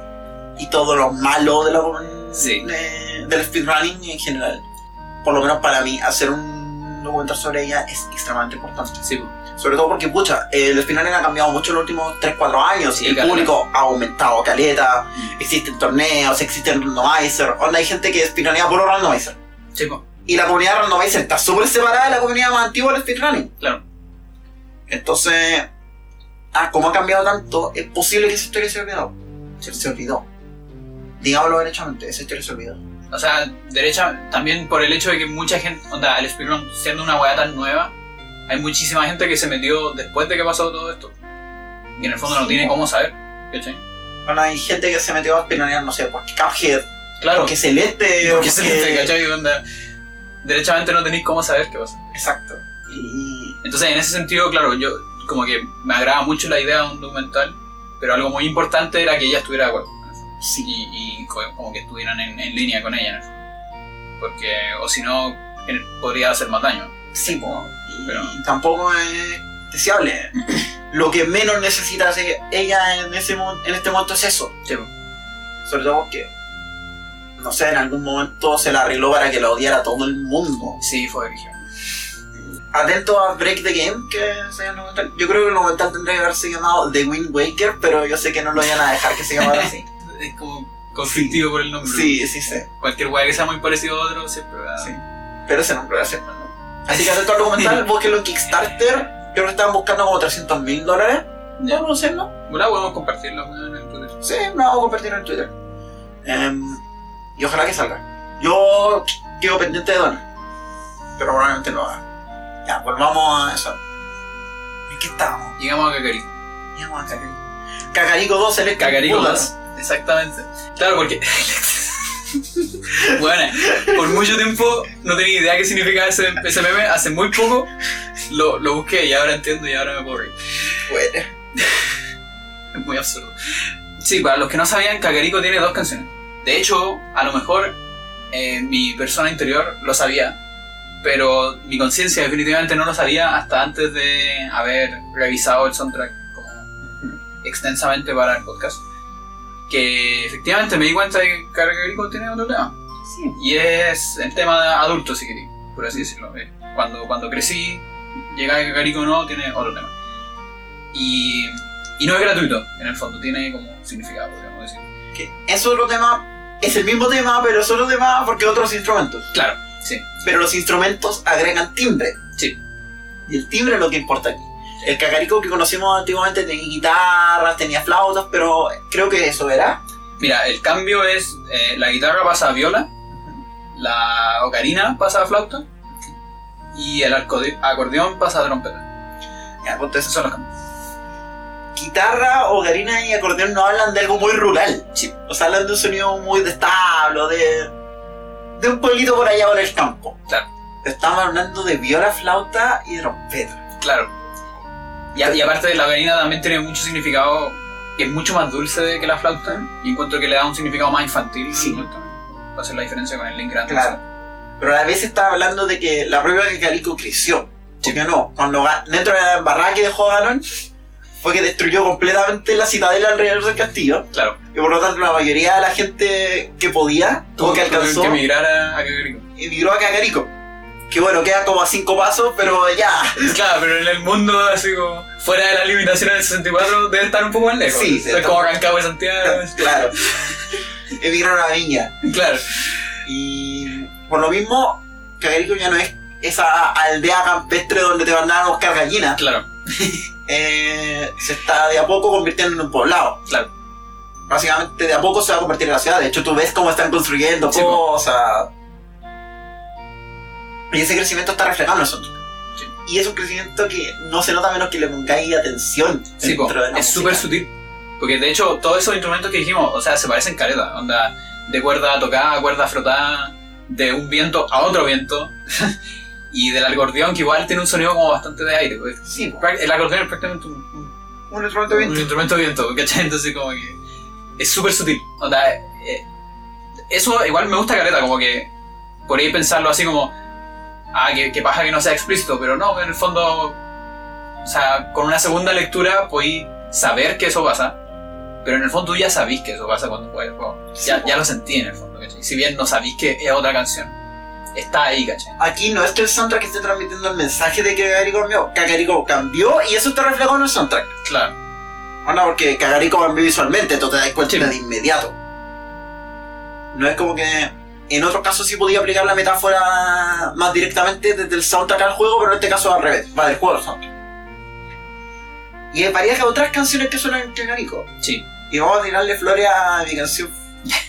y todo lo malo de la, Sí. de- del speedrunning en general. Por lo menos para mí, hacer un documental sobre ella es extremadamente importante. Sí. Sobre todo porque, pucha, el speedrunning ha cambiado mucho en los últimos 3-4 años. Sí, el caleta. público ha aumentado caleta, existen torneos, existen randomizer. Onda, hay gente que speedrunea puro randomizer. sí, pues. Y la comunidad randomizer está súper separada de la comunidad más antigua del speedrunning. claro. Entonces, ah, como ha cambiado tanto, es posible que esa historia se olvidó. Se, se olvidó. Digámoslo derechamente, esa historia se olvidó. O sea, derecha, también por el hecho de que mucha gente, onda, el speedrun siendo una weá tan nueva, hay muchísima gente que se metió después de que pasó todo esto. Y en el fondo no tiene po. cómo saber. ¿cachai? Bueno, hay gente que se metió a speedrunear, no sé, porque Cuphead, Claro, porque Celeste, porque se porque- te ¿cachai? Onda, derechamente no tenéis cómo saber qué pasa. Exacto. Y Entonces, en ese sentido, claro, yo como que me agrada mucho la idea de un documental, pero algo muy importante era que ella estuviera fondo. sí, y, y co- como que estuvieran en, en línea con ella fondo. Porque, o si no, podría hacer más daño. sí, po. Y Pero- tampoco es deseable. Lo que menos necesita ella en, ese, en este momento es eso. Sí. Sobre todo porque, no sé, en algún momento se la arregló para que la odiara todo el mundo. sí fue origen. Atento a Break the Game, que se llama el documental. Yo creo que el documental tendría que haberse llamado The Wind Waker, pero yo sé que no lo iban a dejar que se llamara así. Es como conflictivo por el nombre. Sí, sí, sí. Cualquier weá que sea muy parecido a otro siempre va Sí. Pero ese nombre va a ser ¿no? Así que atento al documental, búsquenlo en Kickstarter. Yo creo que estaban buscando como 300 mil dólares. Ya. No, no sé, ¿no? Bueno, podemos compartirlo en Twitter. Sí, no vamos a compartirlo en Twitter. Y ojalá que salga. Yo quedo pendiente de donar. Pero probablemente lo haga. Ya, volvamos a eso. ¿En qué estábamos? Llegamos a Kakariko. Llegamos a Cacarico. Cacarico 2 Electric Bullets. 2. Exactamente. Claro, porque. bueno, por mucho tiempo no tenía idea qué significaba ese, ese meme. Hace muy poco lo, lo busqué y ahora entiendo y ahora me puedo reír. Bueno. Es muy absurdo. Sí, para los que no sabían, Kakariko tiene dos canciones. De hecho, a lo mejor eh, mi persona interior lo sabía, pero mi conciencia definitivamente no lo sabía hasta antes de haber revisado el soundtrack como extensamente para el podcast. Que efectivamente me di cuenta de que Kakariko tiene otro tema. Sí. Y es el tema de adulto, si queréis, por así decirlo. eh. Cuando, cuando crecí, llegar a Kakariko no tiene otro tema. Y, y no es gratuito, en el fondo, tiene como significado, podríamos decir. Que es otro tema. Es el mismo tema, pero es otro tema porque otros instrumentos. Claro, sí, Pero los instrumentos agregan timbre. sí, Y el timbre es lo que importa aquí. El cacarico que conocimos antiguamente tenía guitarras, tenía flautas, pero creo que eso era. Mira, el cambio es eh, la guitarra pasa a viola, la ocarina pasa a flauta y el acordeón pasa a trompeta. Ya, pues, Esos son los cambios. guitarra, ocarina y acordeón no hablan de algo muy rural. Sí. O sea, hablan de un sonido muy de establo, de, de un pueblito por allá por el campo. Claro. Estamos hablando de viola, flauta y trompeta. Claro. Y, a- y aparte de la ocarina también tiene mucho significado es mucho más dulce que la flauta y encuentro que le da un significado más infantil. Sí. Va a ser la diferencia con el Link grande. Claro. Pero a la vez estaba hablando de que la propia Kakariko creció. Sí. Porque no, cuando dentro de la embarrada que dejó Ganon, fue que destruyó completamente la citadela alrededor del castillo. Claro. Y por lo tanto la mayoría de la gente que podía, o que alcanzó, que emigrar a, Kakariko. emigró a Kakariko. Que bueno, queda como a cinco pasos, pero ya. Claro, pero en el mundo, así como fuera de las limitaciones del 64, debe estar un poco más lejos. Sí, es está- como Rancagua y Santiago. claro. Emigraron a Viña. Claro. Y por lo mismo, Kakariko ya no es esa aldea campestre donde te mandaban a buscar gallinas. Claro, Eh, se está de a poco convirtiendo en un poblado. claro. Básicamente de a poco se va a convertir en la ciudad. De hecho, tú ves cómo están construyendo Sí, cosas. Y ese crecimiento está reflejado en nosotros. Sí. Y es un crecimiento que no se nota menos que le pongáis atención. Sí, dentro de la es súper sutil. Porque de hecho, todos esos instrumentos que dijimos, o sea, se parecen careta. Onda, de cuerda tocada, cuerda frotada, de un viento a otro viento. y del acordeón, que igual tiene un sonido como bastante de aire. pues. Sí. El acordeón es prácticamente un, un- un instrumento bien. un instrumento de viento, ¿cachai? Entonces, como que es súper sutil. Onda, eh, eso igual me gusta careta, como que por ahí pensarlo así como, ah, que, que paja que no sea explícito, pero no, en el fondo, o sea, con una segunda lectura podéis saber que eso pasa, pero en el fondo tú ya sabís que eso pasa cuando juegas el juego. Sí, Ya, po. ya lo sentí en el fondo, ¿cachai? Si bien no sabís que es otra canción, está ahí, ¿cachai? Aquí no es que el soundtrack esté transmitiendo el mensaje de que Kakariko cambió. Kakariko cambió y eso está reflejado en el soundtrack. Claro, Bueno, porque Kakariko cambió visualmente, tú te das cuenta Sí. de inmediato. No es como que. En otros casos sí podía aplicar la metáfora más directamente desde el soundtrack al juego, pero en este caso al revés, va del juego al soundtrack. Y hay varias otras canciones que suenan en Kakariko. sí, Y vamos a tirarle flores a mi canción,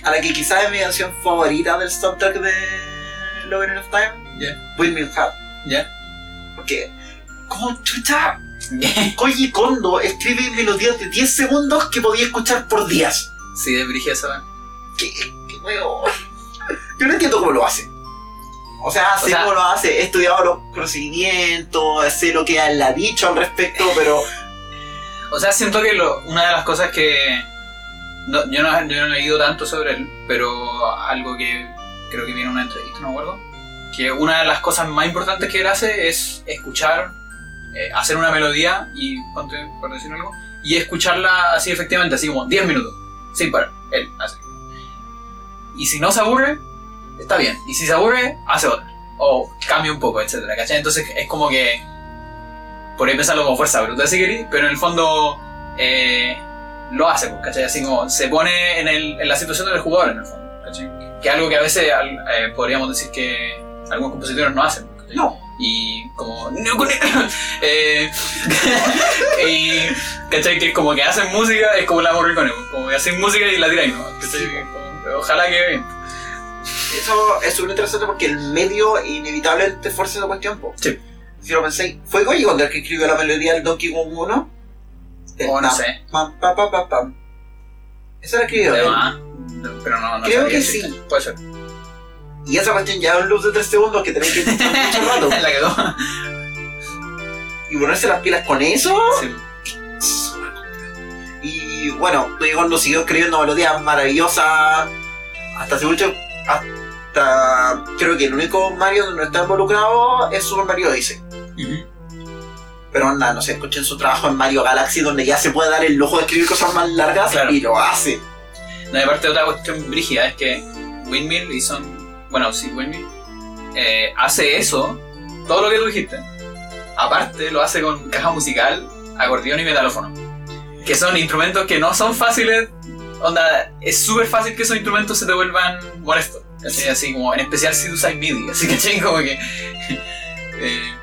a la que quizás es mi canción favorita del soundtrack de Logan of Time, ya, Windmill Hat. ya. Porque, como chucha, Koji Kondo escribe melodías de 10 segundos que podía escuchar por días. sí, de Brigia. Que, que, weón, Yo no entiendo cómo lo hace. O sea, sé O sea- cómo lo hace, he estudiado los procedimientos, sé lo que él ha dicho al respecto, pero O sea, siento que lo- una de las cosas que. no- yo, no, yo no he leído tanto sobre él, pero algo que creo que viene en una entrevista, no me acuerdo. Que una de las cosas más importantes que él hace es escuchar, eh, hacer una melodía y, por decir algo, y escucharla así efectivamente, así como 10 minutos, sin parar. Él hace. Y si no se aburre, está bien. Y si se aburre, hace otra. O cambia un poco, etcétera, ¿cachai? Entonces es como que por ahí pensarlo como fuerza bruta si queréis, pero en el fondo eh, lo hace, pues, ¿cachai? Así como se pone en, el- en la situación del jugador, en el fondo, ¿cachai? Que es algo que a veces eh, podríamos decir que algunos compositores no hacen, ¿cachai? no. Y como... eh, y, ¿cachai? Que como que hacen música, es como la Morricone, como que hacen música y la tiran, ¿no? ¿cachai? Como, ojalá que bien. Eso es súper interesante porque el medio inevitablemente fuerza esa cuestión. po. Sí. Si lo pensáis, ¿fue Koji Kondo el que escribió la melodía del Donkey Kong 1? El O no sé. pam, pam, pam, pam, pam. Esa la escribió no, pero no, no Creo que sí. Puede ser. Y esa cuestión ya es un loop de 3 segundos que tenéis que escuchar mucho rato. la quedó. Y ponerse las pilas con eso. Sí. Y bueno, Koji Kondo siguió escribiendo melodías maravillosas. Hasta hace mucho. Hasta. Creo que el único Mario donde no está involucrado es Super Mario. Ujú. Pero anda, no sé, escuchen su trabajo en Mario Galaxy donde ya se puede dar el lujo de escribir cosas más largas Claro. y lo hace. Y aparte otra cuestión brígida es que Windmill y son. Bueno, sí, Windmill eh, hace eso, todo lo que tú dijiste. Aparte, lo hace con caja musical, acordeón y metalófono. Que son instrumentos que no son fáciles. Onda, es súper fácil que esos instrumentos se te vuelvan molestos. Así como, en especial si usas MIDI. Así que, como que. eh,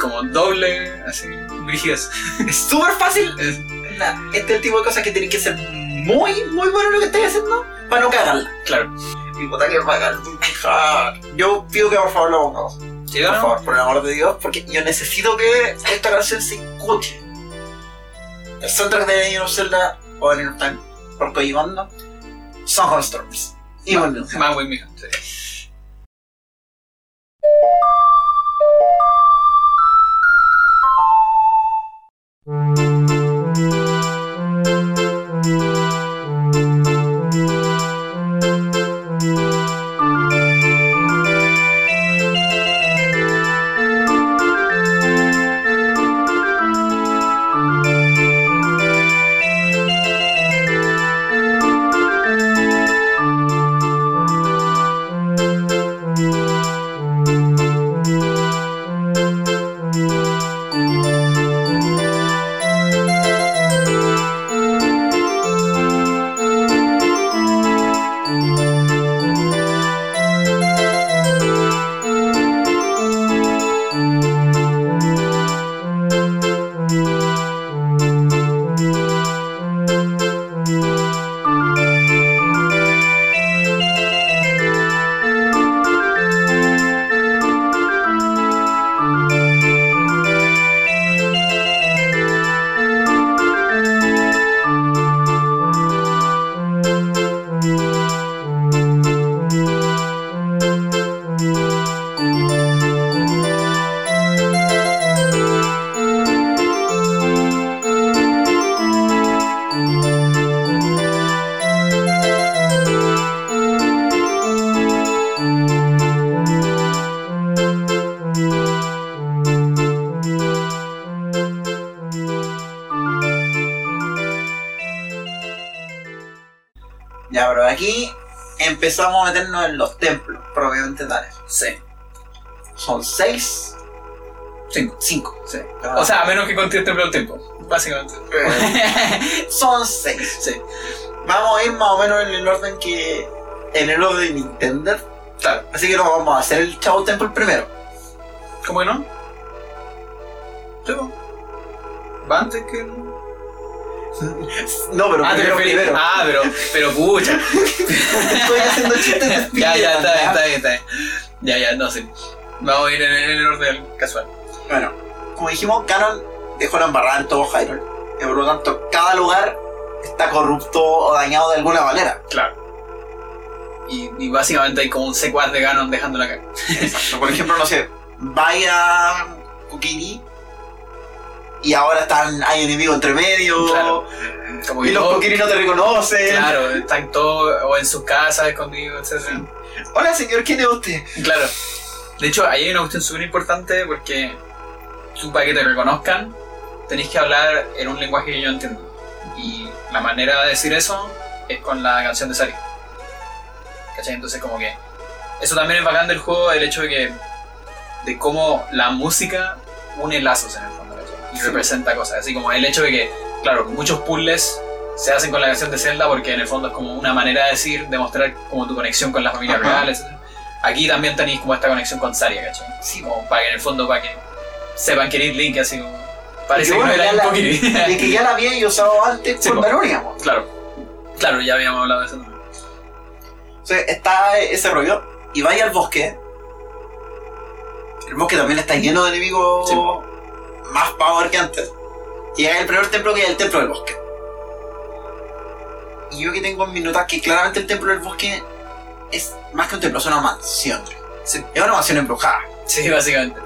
como doble, así, brígidas. Es súper fácil. Es- Anda, Este es el tipo de cosas que tienes que ser muy, muy bueno en lo que estás haciendo para no cagarla. claro. Y puta que pagar. Yo pido que por favor lo pongamos. ¿Sí, Por no? favor, por el amor de Dios, porque yo necesito que esta canción se escuche. El soundtrack de of Zelda o of Time por Koji Kondo son Hot Storms. Y Windmill empezamos a meternos en los templos, propiamente tales. Sí. Son seis, Cinco. cinco. Sí. O sea, a menos que contiene el templo del tiempo. Básicamente. son seis. sí. Vamos a ir más o menos en el orden que. en el orden de Nintendo. Claro. Así que nos vamos a hacer el Chavo Temple primero. ¿Cómo que no? Sí. Va antes que. el- No, pero Ah, primero. Ah, pero, pero pucha. Estoy haciendo chistes de ya, ya, está bien, Spider-Man, está bien, está bien. Ya, ya, no sé. Vamos a ir en, en el orden casual. Bueno, como dijimos, Canon dejó la embarrada en todo Hyrule. Y por lo tanto, cada lugar está corrupto o dañado de alguna manera. Claro. Y, y básicamente hay como un secuaz de Ganon dejando la cara. Exacto. Por ejemplo, no sé, vaya Kukiri y ahora están, hay enemigos entre medio. Claro. Como Y los Kukiri no te reconocen. Claro, están todos o en sus casas escondidos, etc. Hola señor, ¿quién es usted? Claro. De hecho, ahí hay una cuestión súper importante porque tú para que te reconozcan tenés que hablar en un lenguaje que yo entiendo. Y la manera de decir eso es con la canción de Sari. ¿Cachai? Entonces como que eso también es bacán del juego, el hecho de que de cómo la música une lazos en el ¿cachai? Y representa cosas. Así como el hecho de que, claro, muchos puzzles se hacen con la canción de Zelda porque en el fondo es como una manera de decir, demostrar como tu conexión con la familia Ajá. real, etc. Aquí también tenéis como esta conexión con Saria, ¿cachai? Sí, Como para que en el fondo, para que sepan que eres Link, así como... Parece que bueno, no era un Pokémon. de que ya la había usado antes Sí, con po. Veronia. po. claro. Claro, ya habíamos hablado de eso. O sea, está ese rollo. Y vaya al bosque. El bosque también está lleno de enemigos Sí. Más power que antes. Y es el primer templo que es el templo del bosque. Y yo que tengo en mis notas que claramente el templo del bosque es más que un templo, es una mansión. Sí. Es una mansión embrujada. Sí, básicamente.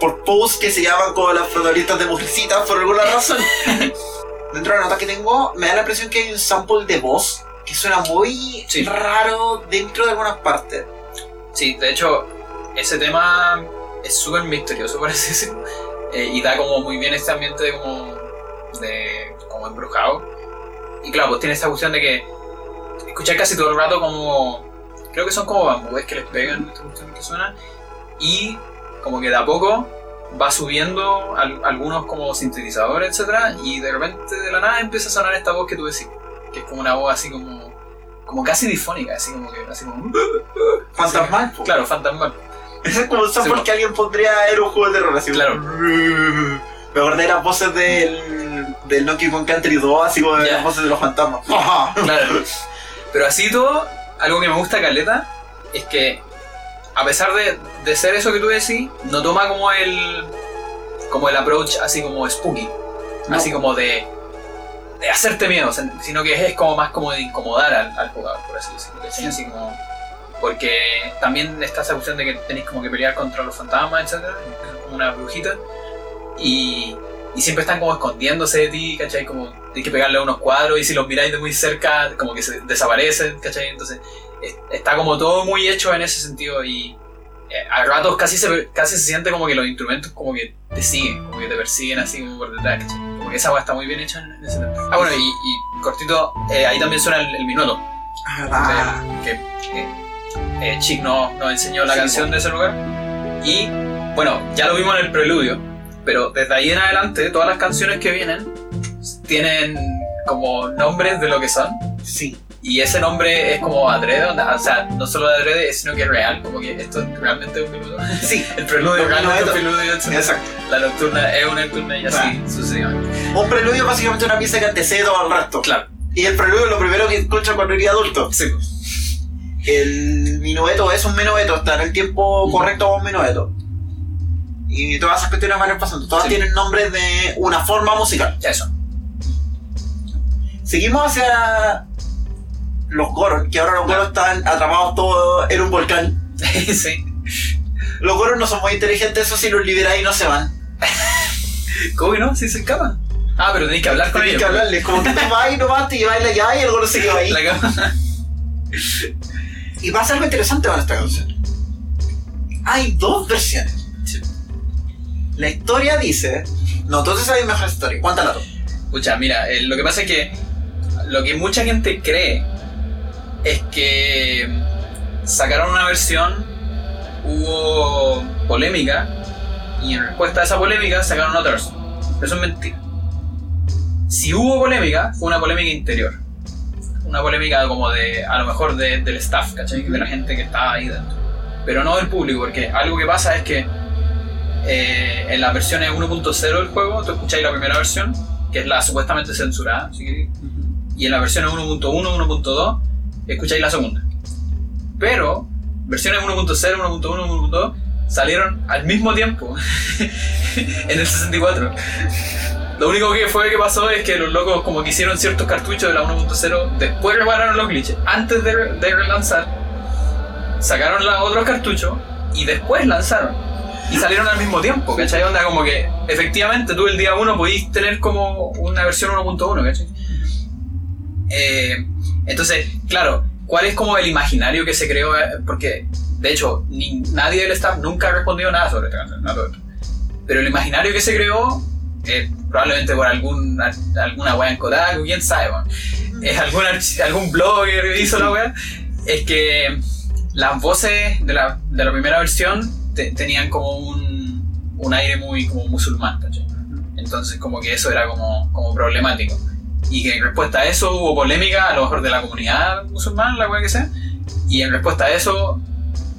Por posts que se llaman como las protagonistas de Mujercitas por alguna razón. Dentro de la nota que tengo, me da la impresión que hay un sample de voz que suena muy Sí. raro dentro de algunas partes. Sí, de hecho, ese tema es súper misterioso, decirlo. Eh, y da como muy bien este ambiente de como, de, como embrujado. Y claro, pues tiene esta cuestión de que escuchar casi todo el rato como... Creo que son como bambúes que les pegan, esta cuestión que suena. Y como que de a poco va subiendo al- algunos como sintetizadores, etcétera Y de repente de la nada empieza a sonar esta voz que tú decís. Que es como una voz así como... Como casi difónica, así como que... Así como, Fantasmal, po. claro, fantasmal. Ese es como un sample Sí, que alguien pondría en un juego de terror, así Claro. Me acordé de las voces del, del Donkey Kong Country 2, así como de las voces de los fantasmas. Claro. Pero así todo, algo que me gusta Caleta es que a pesar de, de ser eso que tú decís, no toma como el como el approach así como spooky, No. así como de, de hacerte miedo, sino que es como más como de incomodar al, al jugador, por así decirlo. ¿cachai? Así como porque también está esa cuestión de que tenéis como que pelear contra los fantasmas, etcétera, como una brujita y, y siempre están como escondiéndose de ti, ¿cachai? Como tienes que pegarle a unos cuadros y si los miráis de muy cerca, como que se desaparecen, ¿cachai? Entonces es- está como todo muy hecho en ese sentido y eh, a ratos casi se, casi se siente como que los instrumentos como que te siguen, como que te persiguen así como por detrás, ¿cachai? Como que esa agua está muy bien hecha en, en ese Ah, bueno, y, y cortito, eh, ahí también suena el, el minuto, Ah, que eh, eh, Chick nos, nos enseñó la Sí, canción de ese lugar. Y bueno, ya lo vimos en el preludio, pero desde ahí en adelante todas las canciones que vienen tienen como nombres de lo que son. sí. Y ese nombre es como adrede, o sea, no solo de adrede, sino que es real, como que esto es realmente un minuto. Sí, El preludio realmente es un preludio, exacto. La nocturna es una nocturna y así sucesivamente. Un preludio básicamente una pieza que antecede todo el resto. Claro, Y el preludio es lo primero que escucha cuando eres adulto. sí, pues. El minueto es un minueto, está en el tiempo correcto para un minueto. Y todas esas cuestiones van pasando. Todas Sí. tienen nombre de una forma musical. Eso. Seguimos hacia los Goron, que ahora los Goron están atrapados todos en un volcán. sí. Los Goron no son muy inteligentes, eso si los liberáis no se van. ¿Cómo que no? Sí se escapan. Ah, pero tenéis que hablar con Tienes ellos. que hablarles, como que tú vas y no vas, te lleváis la llave y el Goron se queda ahí. La. Y pasa algo interesante con esta canción. Hay dos versiones. Sí. La historia dice. No, entonces hay mejor historia. Cuéntala tú. Escucha, mira, eh, lo que pasa es que lo que mucha gente cree es que sacaron una versión, hubo polémica, y en respuesta a esa polémica sacaron otra versión. Eso es mentira. Si hubo polémica, fue una polémica interior. Una polémica como de, a lo mejor de- del staff, ¿cachai? De la gente que estaba ahí dentro. Pero no del público, porque algo que pasa es que eh, en las versiones 1.0 del juego, tú escucháis la primera versión, que es la supuestamente censurada, queréis, y en las versiones 1.1, 1.2, escucháis la segunda. Pero, versiones 1.0, 1.1, 1.2 salieron al mismo tiempo en el 64. Lo único que fue que pasó es que los locos como que hicieron ciertos cartuchos de la 1.0, después repararon los glitches, antes de, relanzar, sacaron los otros cartuchos y después lanzaron. Y salieron al mismo tiempo, ¿cachai? Onda como que efectivamente tú el día 1 podís tener como una versión 1.1, ¿cachai? Eh, entonces, claro, ¿cuál es como el imaginario que se creó? Eh, Porque, de hecho, ni- nadie del staff nunca ha respondido nada sobre esta canción. Pero el imaginario que se creó, eh, probablemente por algún, alguna wea en Kotaku, quién sabe, es algún, algún blogger que hizo la wea, es que las voces de la, de la primera versión te- tenían como un, un aire muy como musulmán, ¿cachai? Entonces como que eso era como, como problemático. Y que en respuesta a eso hubo polémica, a lo mejor de la comunidad musulmana, la wea que sea. Y en respuesta a eso,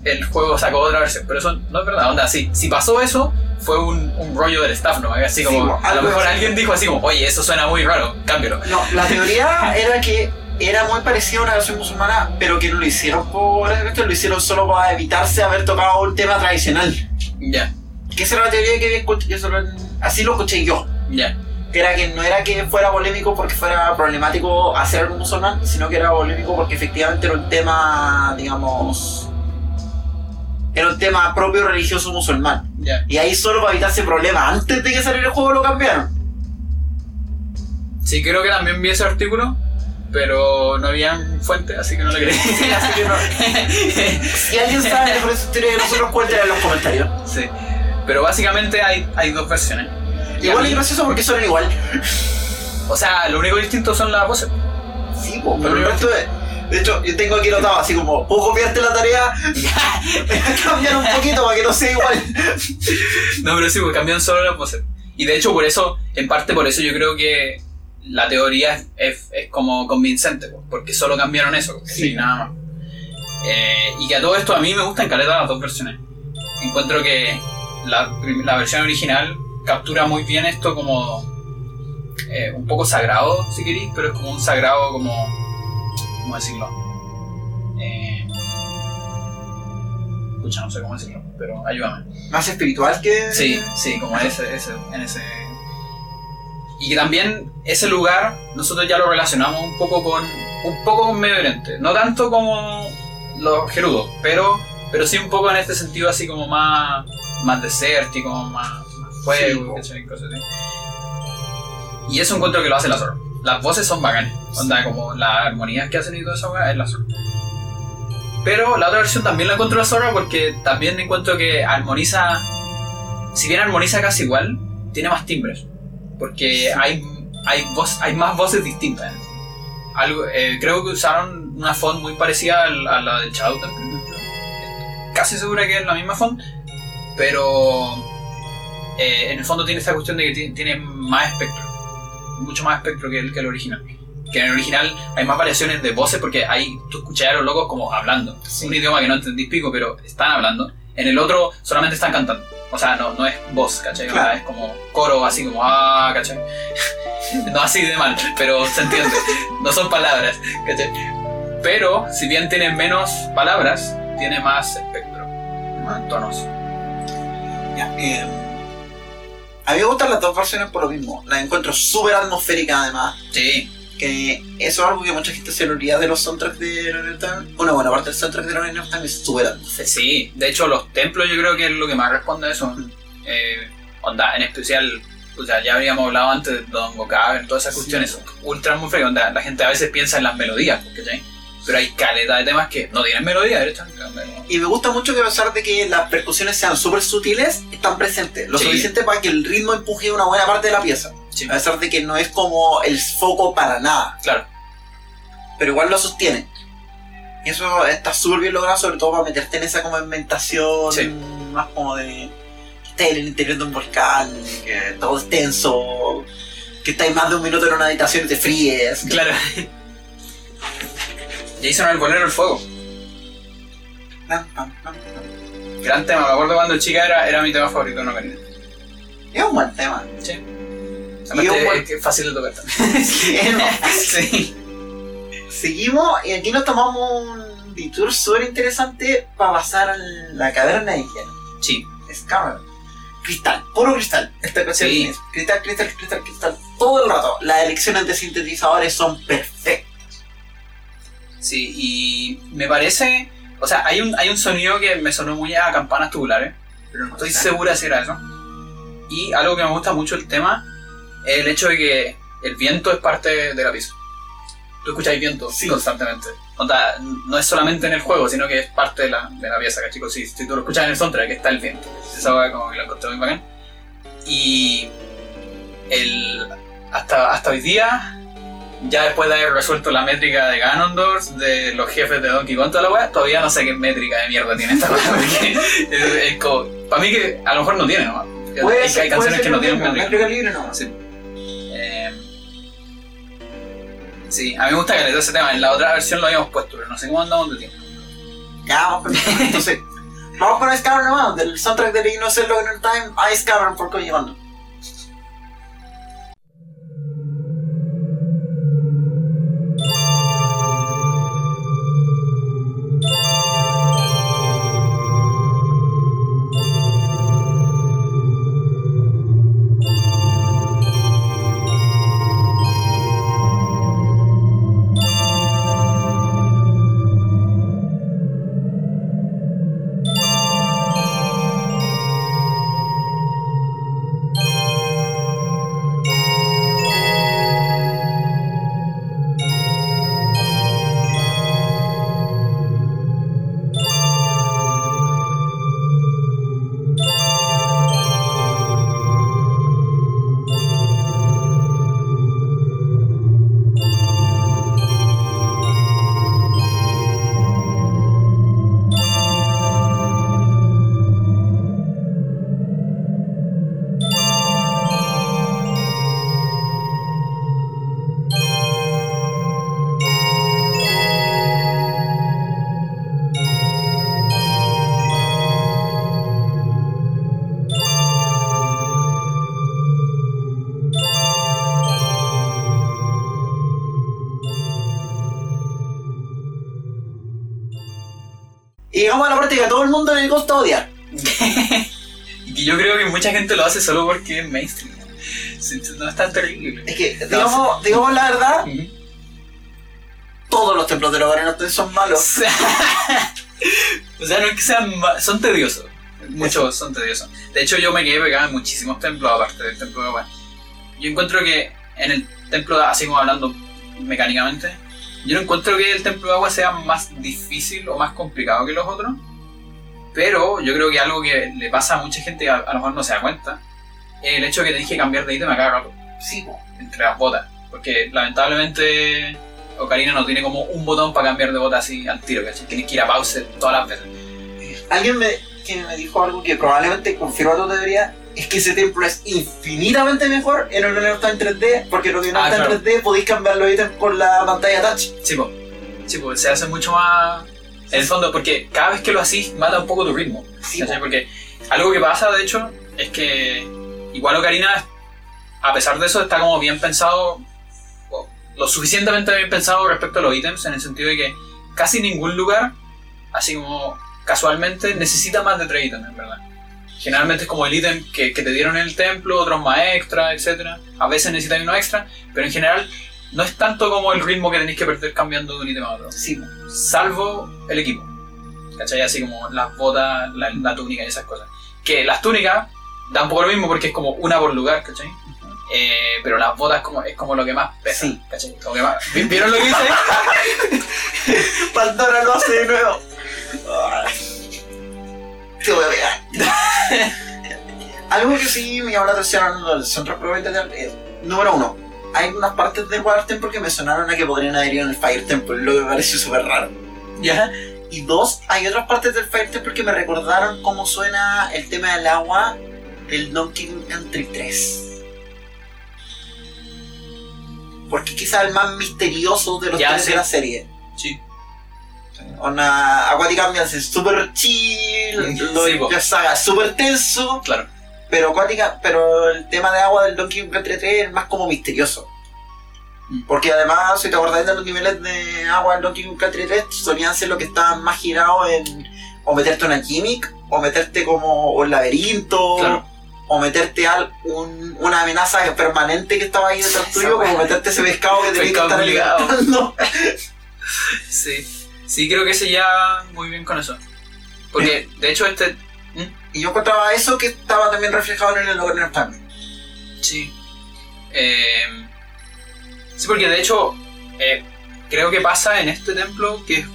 el juego sacó otra versión. Pero eso no es verdad. Onda, si, si pasó eso, fue un, un rollo del staff, ¿no? Así como, Sí, a lo mejor así. alguien dijo así como, oye, eso suena muy raro, cámbialo. No, la teoría era que era muy parecida a una versión musulmana, pero que no lo hicieron por esto, lo hicieron solo para evitarse haber tocado un tema tradicional. Ya, Que esa era la teoría que había escuchado, así lo escuché yo. ya. Que era que no era que fuera polémico porque fuera problemático hacer algo musulmán, sino que era polémico porque efectivamente era un tema, digamos, era un tema propio religioso musulmán. Y ahí solo para evitarse problemas, antes de que saliera el juego lo cambiaron. Sí, creo que también vi ese artículo, pero no había fuente, así que no le creí. Así que no. Si alguien sabe por esa teoría de nosotros, cuéntenla en los comentarios. sí. Pero básicamente hay, hay dos versiones. Y Igual es gracioso porque suenan igual. O sea, lo único distinto son las voces. Sí, po, pero el resto de. Hecho, yo tengo aquí notado así como, ¿puedo copiarte la tarea? Cambiar un poquito para que no sea igual. No, pero sí, pues cambian solo las voces. Y de hecho, por eso, en parte por eso yo creo que la teoría es, es- es como convincente, pues, porque solo cambiaron eso, porque Sí. sí, nada más. Eh, y que a todo esto a mí me gustan caleta las dos versiones. Encuentro que la, la versión original captura muy bien esto como eh, un poco sagrado, si queréis, pero es como un sagrado como... ¿Cómo decirlo? Eh, Pucha, no sé cómo decirlo, pero ayúdame. Más espiritual que. Sí, sí, como ese, ese, en ese. Y que también ese lugar nosotros ya lo relacionamos un poco con un poco con Medio Oriente, no tanto como los gerudos, pero pero sí un poco en este sentido así como más más desértico, más, más fuego, Sí, ¿cachai? cosas así. Y eso encuentro que lo hace la Zorra. Las voces son bacanas, onda como las armonías que hacen y toda esa weá es la Zorra. Pero la otra versión también la encuentro la Zorra porque también encuentro que armoniza si bien armoniza casi igual, tiene más timbres. Porque hay, hay, voz, hay más voces distintas. Algo, eh, creo que usaron una font muy parecida a la del Shadow Temple. Casi segura que es la misma font, pero eh, en el fondo tiene esta cuestión de que ti- tiene más espectro. Mucho más espectro que el, que el original. Que en el original hay más variaciones de voces porque hay, tú escuchas a los locos como hablando. Un idioma que no entendís pico, pero están hablando. En el otro solamente están cantando. O sea, no, no es voz, ¿cachai? O sea, Claro. es como coro, así como, ah, ¿cachai? no así de mal, pero se entiende. no son palabras, ¿cachai? Pero, si bien tiene menos palabras, tiene más espectro, más tonos. Ya, eh, a mí me gustan las dos versiones por lo mismo. Las encuentro súper atmosféricas además. Sí, Que eso es algo que mucha gente se le olvida de los soundtracks de Loreltan. Una buena parte del soundtrack de Loreltan es súper atmosférico. sí. De hecho, los templos yo creo que es lo que más responde a eso. Eh, onda, en especial, o sea, ya habíamos hablado antes de Don Cavern, todas esas Sí. cuestiones son ultra atmosféricas. Onda, la gente a veces piensa en las melodías, ¿cachai? Pero hay caleta de temas que no tienen melodía, directamente. Y me gusta mucho que a pesar de que las percusiones sean súper sutiles, están presentes. Lo Sí. suficiente para que el ritmo empuje una buena parte de la pieza. Sí, A pesar de que no es como el foco para nada. claro. Pero igual lo sostiene. Y eso está súper bien logrado, sobre todo para meterte en esa como ambientación Sí. más como de que estáis en el interior de un volcán, que todo es tenso, que estáis más de un minuto en una habitación y te fríes. Claro. Jason el bolero del fuego. Gran tema, me acuerdo cuando chica era, era mi tema favorito en Ocarina. Es un buen tema. Sí. Y un buen- es es fácil de tocar también. sí. Seguimos y aquí nos tomamos un detour súper interesante para pasar a la caverna de hielo. Sí. Es cámara. Cristal, puro cristal. Esta canción Sí. es cristal, cristal, cristal, cristal. Todo el rato. Las elecciones de sintetizadores son perfectas. Sí, y me parece. O sea, hay un, hay un sonido que me sonó muy a campanas tubulares, pero no estoy O sea. segura si era eso. Y algo que me gusta mucho el tema es el hecho de que el viento es parte de la pieza. Tú escucháis viento Sí. constantemente. Onda, no es solamente en el juego, sino que es parte de la, de la pieza, ¿cachai? Si, si tú lo escuchas en el soundtrack, que está el viento. Esa hueá como que lo encontré muy bacán. Y el, hasta, hasta hoy día ya después de haber resuelto la métrica de Ganondorf, de los jefes de Donkey Kong, toda la weá, todavía no sé qué métrica de mierda tiene esta weá. Es, como. Para mí que a lo mejor no tiene nomás. Puede hay, ser- hay canciones que no tienen métrica. métrica libre no. Sí. Eh, sí, a mí me gusta que le ese tema. En la otra versión lo habíamos puesto, pero no sé cómo andamos de tiempo. Ya, vamos con Entonces, vamos con Ice Cavern nomás. Del soundtrack de Ocarina of Time, Ice Cavern por Koji Kondo. Mundo le gusta odiar. Y que yo creo que mucha gente lo hace solo porque es mainstream. No es tan terrible. Es que, digamos, digamos la verdad, todos los templos de of Time son malos. o sea, no es que sean son tediosos. Muchos son tediosos. De hecho, yo me quedé pegado en muchísimos templos, aparte del templo de agua. Yo encuentro que en el templo, de- así como hablando mecánicamente, yo no encuentro que el templo de agua sea más difícil o más complicado que los otros. Pero yo creo que algo que le pasa a mucha gente que a, a lo mejor no se da cuenta es el hecho de que tenés que cambiar de ítem a cada rato Sí, entre las botas. Porque lamentablemente Ocarina no tiene como un botón para cambiar de bota así al tiro, ¿cachai? Tienes que ir a pause todas las veces. Alguien me, que me dijo algo que probablemente confirma tu teoría, es que ese templo es infinitamente mejor en el Ocarina of Time 3D, porque lo que no Ah, está en 3D podéis cambiar los ítems con la pantalla touch. Sí, pues. Sí, pues se hace mucho más. En el fondo, porque cada vez que lo hacís mata un poco tu ritmo. Sí. Porque algo que pasa, de hecho, es que igual Ocarina, a pesar de eso, está como bien pensado, lo suficientemente bien pensado respecto a los ítems, en el sentido de que casi ningún lugar, así como casualmente, necesita más de tres ítems, en verdad. Generalmente es como el ítem que, que te dieron en el templo, otros más extra, etc. A veces necesitan uno extra, pero en general no es tanto como el ritmo que tenéis que perder cambiando de un ítem a otro Sí, salvo el equipo. ¿Cachai? Así como las botas, la, la túnica y esas cosas. Que las túnicas da un poco lo mismo porque es como una por lugar, ¿cachai? Eh, pero las botas como, es como lo que más pesa, Sí. ¿cachai? Como que más- ¿Vi- ¿Vieron lo que hice? Pandora lo hace de nuevo. Te voy a pegar. Algo que sí me llamó la atención soundtrack propiamente tal es, número uno, hay unas partes del Water Temple que me sonaron a que podrían haber ido en el Fire Temple, lo que me pareció súper raro. ¿Ya? Y dos, hay otras partes del Fire Temple que me recordaron cómo suena el tema del agua del Donkey Kong Country 3. Porque quizá el más misterioso de los Ya, tres sí. de la serie. Sí. Una Aquatic Ambience es súper chill, lo Sí, la saga súper tenso, Claro. Pero Aquática, pero el tema de agua del Donkey Kong Country 3 es más como misterioso. Mm. Porque además, si te acordás de los niveles de agua del Donkey Kong Country 3, solían ser los que estaban más girados en o meterte una gimmick, o meterte como un laberinto, Claro. o meterte al, un- una amenaza permanente que estaba ahí detrás tuyo, como meterte ese pescado que tenías que estar alimentando. Sí. Sí, creo que se lleva muy bien con eso. Porque, de hecho, este. Y yo encontraba eso que estaba también reflejado en el of Time. Sí. Eh, sí, porque de hecho, eh, creo que pasa en este templo que.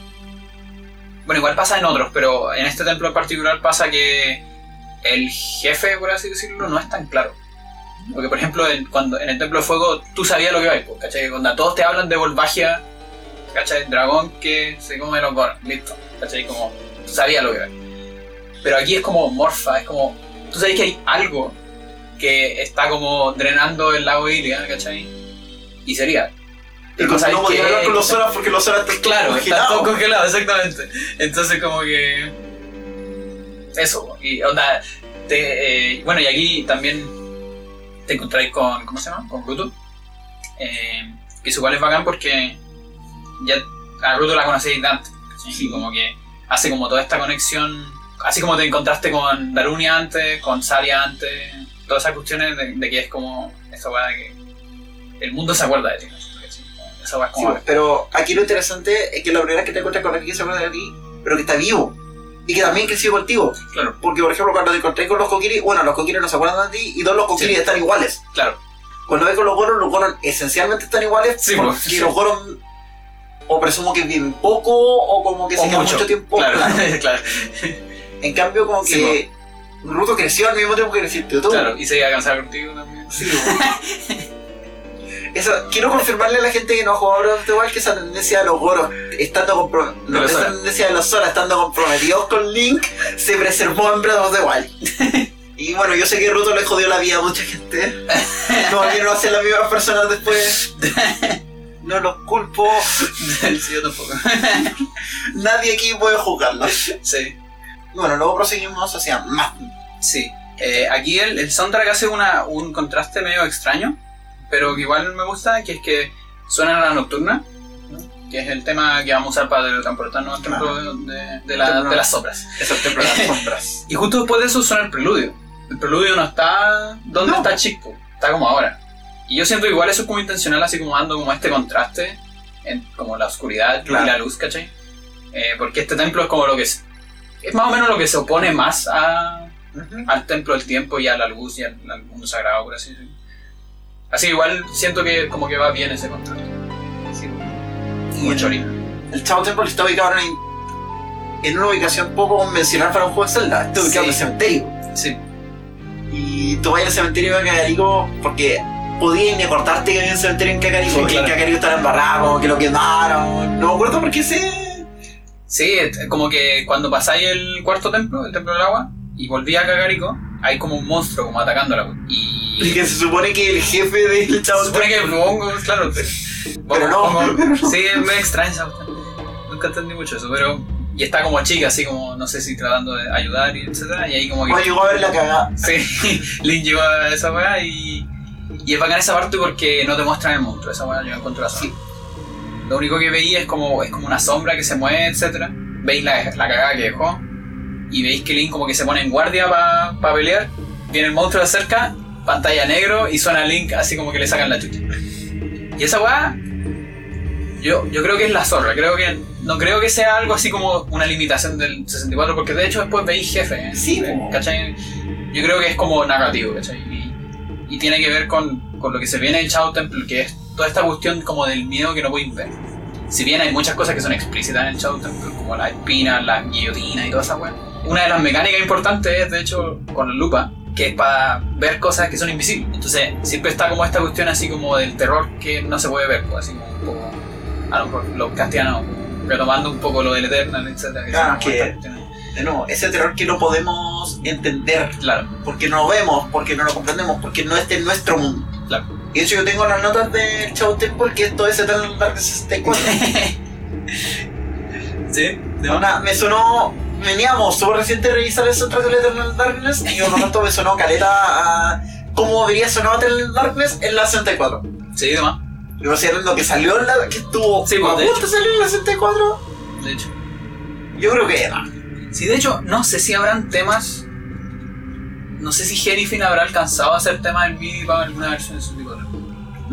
Bueno, igual pasa en otros, pero en este templo en particular pasa que el jefe, por así decirlo, no es tan claro. Porque, por ejemplo, en, cuando, en el templo de fuego tú sabías lo que iba a ir, pues, ¿cachai? Cuando todos te hablan de Volvagia, ¿cachai? Dragón que se come los goros, listo, ¿cachai? Como tú sabías lo que iba a ir. Pero aquí es como morfa, es como. Tú sabes que hay algo que está como drenando el lago Ilia, ¿cachai? Y sería. Y no podía qué, hablar con los horas porque los horas están Claro, está congelados. todo congelado, exactamente. Entonces como que... Eso, y onda... Te, eh, bueno, y aquí también te encontráis con... ¿Cómo se llama? Con Bruto. Eh, que eso igual es bacán porque ya a Bruto la conocéis de antes. Sí. Y como que hace como toda esta conexión... Así como te encontraste con Darunia antes, con Saria antes, todas esas cuestiones de, de que es como esa weá de que el mundo se acuerda de ti. ¿cachai? Esa weá es Sí, como... pero aquí lo interesante es que la primera vez que te encuentras con alguien que se acuerda de ti, pero que está vivo. Y que también creció contigo. Claro, Porque, por ejemplo, cuando te encontré con los Kokiri, bueno, los Kokiri no se acuerdan de ti y dos los Kokiri Sí. están iguales. claro. Cuando ves con los Goron, los Goron esencialmente están iguales Sí, porque pues, sí. los Goron o presumo que viven poco o como que se O quedan mucho, mucho tiempo. Claro, claro. claro, En cambio, como Sí, que Naruto creció al mismo tiempo que creciste tú. claro. Y se iba a cansar contigo también. Sí, Eso, quiero confirmarle a la gente que no ha jugado Breath of the Wild que esa tendencia de los goros estando compro- no, los esa tendencia de los Zora estando comprometidos con Link se preservó en Breath of the Wild. y bueno, yo sé que Ruto le jodió la vida a mucha gente. No volvieron a ser las mismas personas después. No los culpo. sí, yo tampoco. Nadie aquí puede juzgarlo. Sí, Bueno, luego proseguimos hacia más. sí. Eh, aquí el, el soundtrack hace una, un contraste medio extraño, pero que igual me gusta, que es que suena a la nocturna, ¿no? que es el tema que vamos a usar para teletransportarnos al templo de, de- de la- Templo. de las sombras. Es el templo de las sombras. Y justo después de eso suena el preludio. El preludio no está donde No. está Chico, está como ahora. Y yo siento igual eso es como intencional, así como dando como este contraste, en, como la oscuridad Claro. y la luz, ¿cachai? Eh, porque este templo es como lo que es. Es más o menos lo que se opone más a, Ujú. al templo del tiempo y a la luz y al, al mundo sagrado, por así decirlo. Así que igual siento que como que va bien ese contraste. Sí, Y mucho el- Chao Temple está ubicado en, en una ubicación poco convencional para un juego de Zelda. Está ubicado Sí. en el cementerio. Sí, Y tú vas al cementerio de Cacarico porque podías ni acordarte que había un cementerio en Cacarico. Sí, que claro. Cacarico estaba embarrado, que lo quemaron. No me acuerdo por qué sé. Sí, como que cuando pasáis el cuarto templo, el templo del agua, y volví a Cagarico, hay como un monstruo como atacando la Y Y que se supone que el jefe del Chao se supone que pongo, claro. Pero no, no. Sí, es medio extraño. Nunca entendí mucho eso, pero. Y está como chica, así como, no sé si tratando de ayudar y etcétera, y ahí como que. No llegó a ver la cagada. Sí, Link llegó a esa weá y. Y es bacán esa parte porque no te muestran el monstruo, esa weá yo encuentro la Sí. Lo único que veía es como, es como una sombra que se mueve, etcétera. Veis la, la cagada que dejó. Y veis que Link como que se pone en guardia para pelear. Viene el monstruo de cerca, pantalla negro y suena Link así como que le sacan la chucha. Y esa weá. Yo, yo creo que es la zorra, creo que. No creo que sea algo así como una limitación del 64, porque de hecho después veis jefe. ¿eh? Sí, po. ¿cachai? Yo creo que es como narrativo, ¿cachai? Y, y tiene que ver con, con lo que se viene en Shadow Temple, que es toda esta cuestión como del miedo que no podéis ver. Si bien hay muchas cosas que son explícitas en el Shadow Temple, como las espinas, las guillotinas y toda esa weá. Una de las mecánicas importantes es, de hecho, con la lupa, que es para ver cosas que son invisibles. Entonces, siempre está como esta cuestión así como del terror que no se puede ver, pues, así como un poco, a lo mejor los castellanos, retomando un poco lo del Eternal, etc. Claro, que- De nuevo, ese terror que no podemos entender, Claro, porque no lo vemos, porque no lo comprendemos, porque no está en nuestro mundo. claro. Y de hecho yo tengo las notas del Chavo Temple que esto es Eternal Darkness 64. ¿Sí? ¿De Una- me sonó, veníamos súper reciente de revisar el soundtrack del Eternal Darkness y por lo tanto me sonó caleta a cómo habría sonado Eternal Darkness en la 64. Sí, demás. Y considerando que salió en la, que estuvo Sí, pues, de de salir en la 64, De hecho. yo creo que era. Sí, de hecho, no sé si habrán temas. No sé si Jennifer habrá alcanzado a hacer temas en MIDI para alguna versión de 64.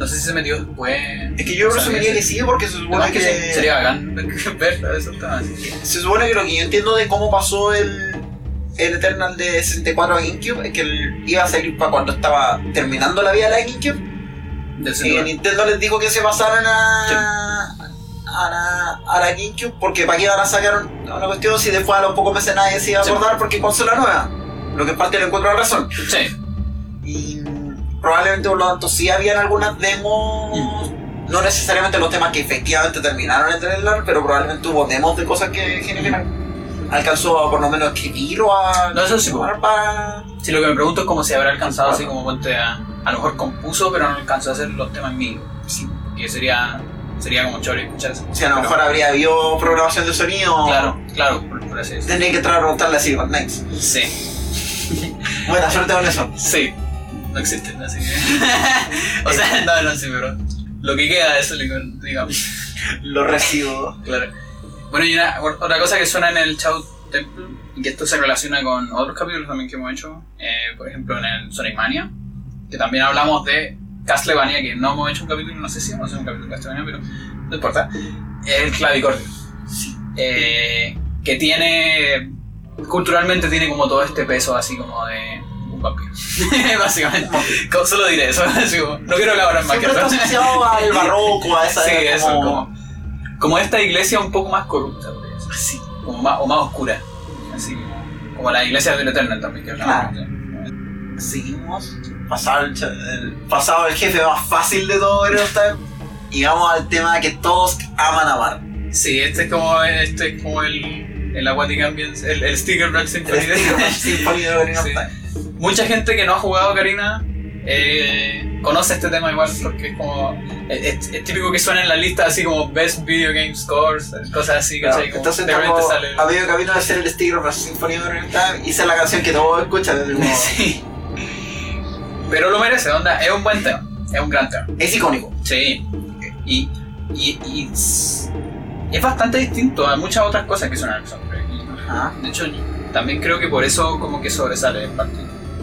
No sé si se metió después. Es que yo presumiría que sí porque se supone Además que, que se- sería bacán ver esos temas. se supone que lo que yo entiendo de cómo pasó el, el Eternal de 64 a GameCube es que él iba a salir para cuando estaba terminando la vida de la GameCube y. Nintendo les dijo que se pasaran a, a, la, a la GameCube porque para qué iban a sacar una cuestión si después a los pocos meses nadie se iba a Sí. acordar porque consola nueva. Lo que en parte le encuentro la razón. Sí, Y probablemente por lo tanto sí habían algunas demos, Mm. no necesariamente los temas que efectivamente terminaron en trailer, pero probablemente hubo demos de cosas que Jennifer alcanzó a por lo menos escribir o a No, eso sí, para... Sí, lo que me pregunto es cómo se habrá alcanzado así como ponte a. A lo mejor compuso, pero no alcanzó a hacer los temas MIDI. Sí. Que sería. Sería como chévere escuchar eso. Sea, a lo Pero- mejor habría habido programación de sonido. Claro, claro, por, por así decirlo. Tendría que entrar a preguntarle a Silver Knights. Sí, Buena suerte con eso. sí. No existen, así que. o sea, no, no, sí, pero. Lo que queda es, digamos. Lo recibo. Claro. Bueno, y una, otra cosa que suena en el Chao Temple, y que esto se relaciona con otros capítulos también que hemos hecho, eh, por ejemplo en el Sonic Mania, que también hablamos de Castlevania, que no hemos hecho un capítulo, no sé si a hacer un capítulo de Castlevania, pero no importa. El clavicordio. Eh, que tiene. Culturalmente tiene como todo este peso así como de un vampiro. Básicamente. Como- Solo diré eso. así no quiero elaborar más que eso. asociado al barroco, a esa Sí, eso, como- como, como esta iglesia un poco más corrupta, podría decir. Sí. como más, o más oscura. Así como, la iglesia del Eternal también, que hablamos. Seguimos. Pasado el, pasado el jefe más fácil de todo Time. Y vamos al tema que todos aman amar. Sí, este es como, este es como el, el Aquatic Ambience, el, el Sticker Black El Symphony. de Ocarina of Sí. Mucha gente que no ha jugado Karina eh, conoce este tema igual, porque es como. Es, es típico que suena en la lista así como Best Video Game Scores, cosas así, Claro, Entonces de repente sale. a medio camino de hacer el sticker of Symphony of Time y esa es la canción que todos escuchan. es como- Sí. Pero lo merece, onda, es un buen tema, es un gran tema. Es icónico. Sí. Y, y, y es bastante distinto a muchas otras cosas que suenan en el soundtrack. De hecho, también creo que por eso como que sobresale en parte.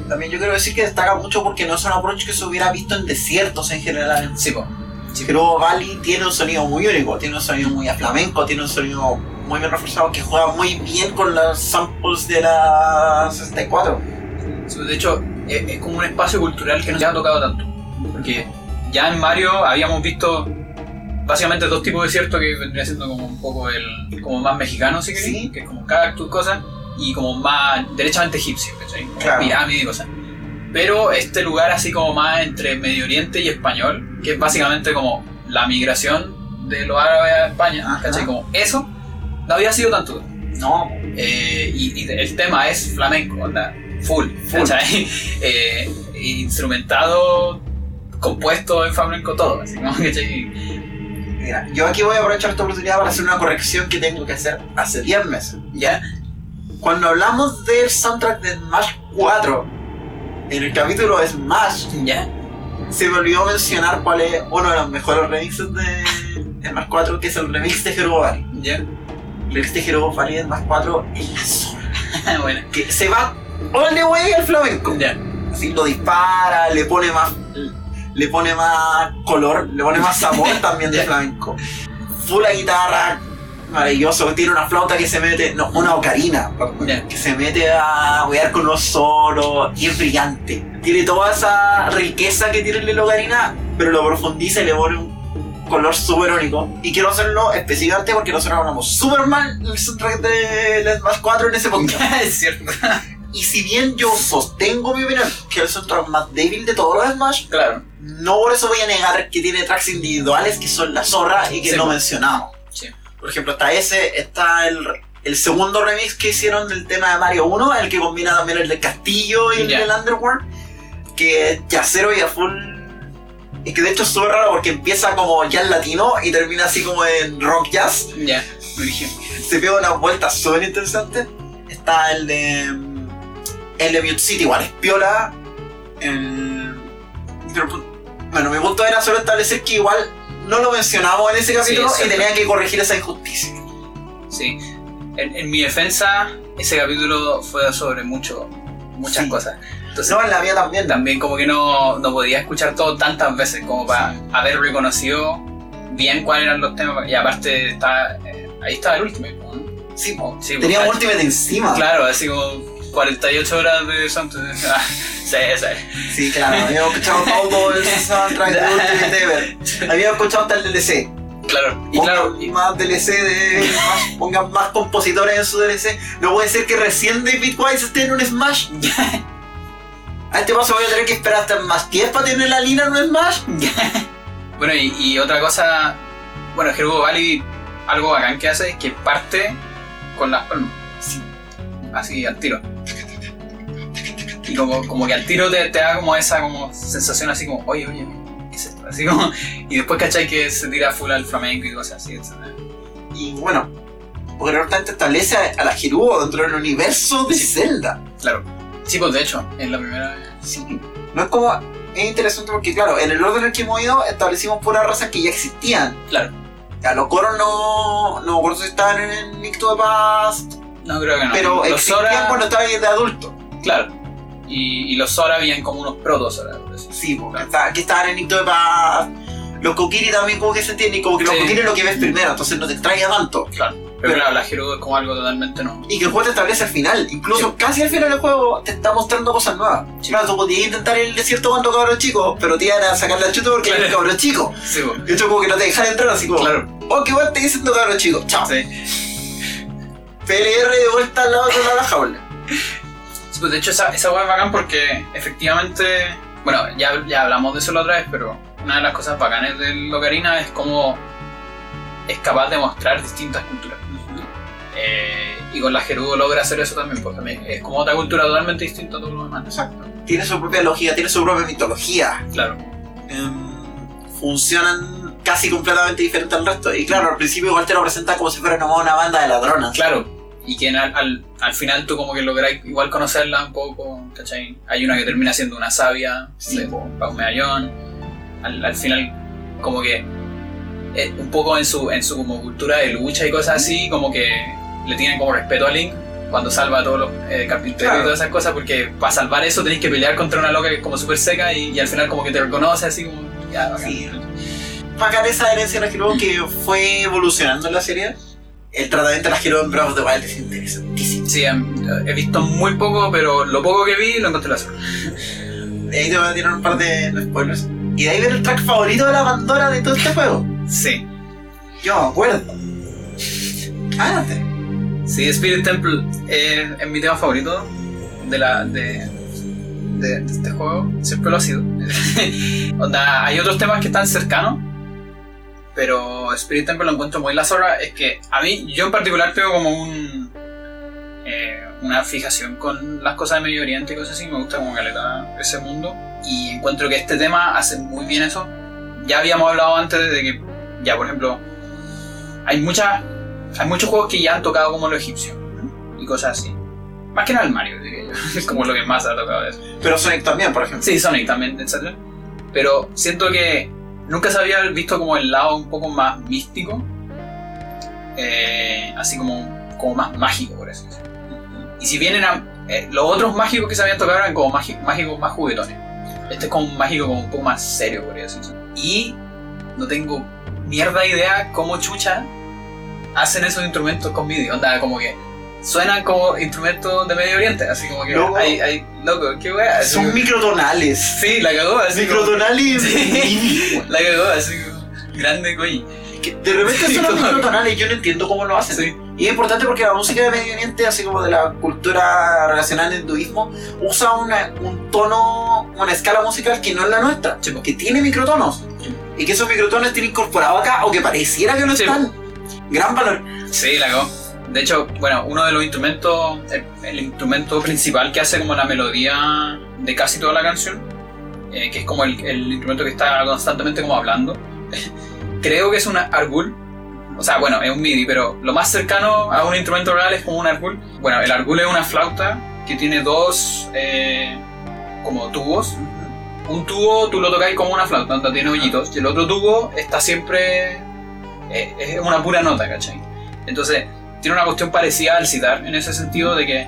También yo quiero decir que destaca mucho porque no es un approach que se hubiera visto en desiertos en general. Sí, po. Sí. Pero Valley tiene un sonido muy único, tiene un sonido muy a flamenco, tiene un sonido muy bien reforzado que juega muy bien con los samples de la 64. Sí, De hecho, es, es como un espacio cultural que no se ha tocado tanto. Porque ya en Mario habíamos visto básicamente dos tipos de desierto que vendría siendo como un poco el como más mexicano, si queréis, Sí. que es como cactus, cosas, y como más derechamente egipcio, ¿cachai? Claro. pirámide y cosas. Pero este lugar así como más entre Medio Oriente y español, que es básicamente como la migración de los árabes a España, Ajá. ¿cachai? Como eso no había sido tanto. No, Eh, y, y el tema es flamenco, onda, full, Full. ¿cachai? Eh, instrumentado, compuesto en flamenco, todo, así como, ¿cachai? mira, yo aquí voy a aprovechar esta oportunidad para hacer una corrección que tengo que hacer hace 10 meses. Ya, Cuando hablamos del soundtrack de Smash 4, en el capítulo de Smash, ya, se me olvidó mencionar cuál es uno de los mejores remixes de Smash 4, que es el remix de Hero Valley. ya, El remix de Hero Valley de Smash 4 es la zorra. bueno, Que se va all the way al flamenco. ya, Así lo dispara, le pone más. Le pone más color, le pone más sabor también de flamenco. Full la guitarra, maravilloso. Tiene una flauta que se mete, no, una ocarina, que se mete a wear con los solos y es brillante. Tiene toda esa riqueza que tiene la ocarina, pero lo profundiza y le pone un color súper único. Y quiero hacerlo específicamente porque nosotros hablamos súper mal el soundtrack de Smash 4 en ese podcast. es cierto, Y si bien yo sostengo mi opinión que es el soundtrack más débil de todos los Smash, claro, no por eso voy a negar que tiene tracks individuales que son la zorra y que Sí, no mencionamos. Por ejemplo, está ese, está el, el segundo remix que hicieron del tema de Mario 1, el que combina también el del castillo y el Ya. del Underworld, que es jazzero y a full. Y que de hecho es súper raro porque empieza como jazz latino y termina así como en rock jazz. Ya, origen. Se pega unas vueltas súper interesantes. Está el de. mm, El de Mute City, igual es piola. El- pero, bueno, mi punto era solo establecer que igual no lo mencionamos en ese capítulo y tenía que corregir esa injusticia. Sí. En, en mi defensa, ese capítulo fue sobre mucho, muchas Sí. cosas. Entonces, No, en la mía también. también como que no, no podía escuchar todo tantas veces como para haber reconocido bien cuáles eran los temas. Y aparte, está, eh, ahí estaba el último. ¿no? Sí, po. Sí, Tenía Ultimate encima. Claro, así como 48 horas de soundtrack. Ah, sí, sí. Sí, claro. Habíamos escuchado todo el soundtrack de Ultimate Ever. Habíamos escuchado hasta el DLC. Claro, y Pongan claro, y- más DLC de. más- pongan más compositores en su DLC. No puede ser que recién David Wise esté en un Smash. A este paso voy a tener que esperar hasta más 10 para tener la línea en un Smash. Bueno, y, y otra cosa, bueno, Gerudo Valley, algo bacán que hace es que parte con las palmas. Sí. Así al tiro. Y como, como que al tiro te, te da como esa como sensación así como, oye, oye, ¿qué es esto? Así como, y después cachai que se tira full al flamenco y cosas así, etc. Y bueno, porque realmente establece a, a la Gerudo dentro del universo de Zelda. Claro. Sí, pues de hecho, es la primera vez. Sí. No es como. Es interesante porque, claro, en el orden en el que hemos ido establecimos puras razas que ya existían. Claro. A los coros no. No me acuerdo si estaban en Nicto de Paz. No, creo que no. pero los existían Sora, cuando estaban de adulto. claro. Y, y los Sora habían como unos proto Sora. por así Sí, porque está- que estaban en de Paz. Los Kokiri también como que se entiende, y como que los Sí. Kokiri es lo que ves primero, entonces no te extraña tanto. Claro. Pero, claro, la Gerudo es como algo totalmente nuevo. Y que el juego te establece al final, incluso casi al final del juego te está mostrando cosas nuevas. Sí. Claro, tú podías intentar el desierto cuando cabros chicos, pero te iban a sacar la chuta porque Claro. eres cabros chico. Sí. De hecho, como que no te dejan entrar así como, Claro. oh, qué bueno te diciendo cabros chico, chao. Sí. PLR de vuelta al lado de la jaula. Sí, pues de hecho esa, esa hueá es bacán porque efectivamente, bueno, ya, ya hablamos de eso la otra vez, pero una de las cosas bacanas del Ocarina es como es capaz de mostrar distintas culturas. Eh, y con la Gerudo logra hacer eso también, porque también es como otra cultura totalmente distinta a todo lo demás. Exacto. Tiene su propia lógica, tiene su propia mitología. Claro, Em, funcionan casi completamente diferentes al resto. Y claro, al principio igual te lo presentan como si fuera nomás una banda de ladronas. claro. Y que al, al, al final tú como que lográs igual conocerla un poco, ¿cachai? Hay una que termina siendo una sabia, Sí. de pa' un medallón. Al, al final como que eh, un poco en su, en su como cultura de lucha y cosas así, como que le tienen como respeto a Link cuando salva a todos los eh, carpinteros Claro. y todas esas cosas, porque para salvar eso tenéis que pelear contra una loca que es como súper seca y, y al final como que te reconoce así como... Ya, bacán. Sí. Bacán esa herencia que fue evolucionando la serie. El tratamiento de la Hero en Breath of the Wild es interesantísimo. Sí, em, he visto muy poco, pero lo poco que vi lo encontré la zorra. De ahí te voy a tirar un par de spoilers. Y de ahí viene el track favorito de la Pandora de todo este juego. Sí. Yo me acuerdo. Adelante. Sí, Spirit Temple eh, es mi tema favorito de la de, de, de este juego. Siempre lo ha sido. Onda, hay otros temas que están cercanos, pero Spirit Temple lo encuentro muy la zorra. Es que a mí, yo en particular tengo como un eh, una fijación con las cosas de Medio Oriente y cosas así. Me gusta como caleta ese mundo. Y encuentro que este tema hace muy bien eso. Ya habíamos hablado antes de que, ya por ejemplo, hay muchas hay muchos juegos que ya han tocado como lo egipcio y cosas así. Más que nada el Mario, diría yo. Es como lo que más ha tocado de eso. Pero Sonic también, por ejemplo. Sí, Sonic también, etc. Pero siento que nunca se había visto como el lado un poco más místico. eh, así como, como más mágico, por así decirlo. Y si bien eran. eh, los otros mágicos que se habían tocado eran como mági- mágicos más juguetones. Este es como un mágico como un poco más serio, por así decirlo. Y no tengo mierda idea cómo chucha hacen esos instrumentos con MIDI. Onda, como que suenan como instrumentos de Medio Oriente. Así como que Loco. hay, hay. Loco, qué wea. así Son como- microtonales. Sí, la cagó, así como- Microtonales. Sí. La cagó, así como grande. Que de repente son los microtonales, yo no entiendo cómo lo hacen. Sí. Y es importante porque la música de Medio Oriente, así como de la cultura relacionada al hinduismo, usa una, un tono, una escala musical que no es la nuestra, Sí, po. que tiene microtonos. Y que esos microtonos tienen incorporado acá, o que pareciera que lo Sí, están. Gran valor. Sí, la cagó. De hecho, bueno, uno de los instrumentos, el, instrumento principal que hace como la melodía de casi toda la canción, eh, que es como el, el instrumento que está constantemente como hablando, creo que es una argul. O sea, bueno, es un MIDI, pero lo más cercano a un instrumento real es como un argul. Bueno, el argul es una flauta que tiene dos eh, como tubos. Un tubo tú lo tocáis como una flauta, donde tiene hoyitos, y el otro tubo está siempre. eh, es una pura nota, ¿cachai? Entonces, tiene una cuestión parecida al citar, en ese sentido de que.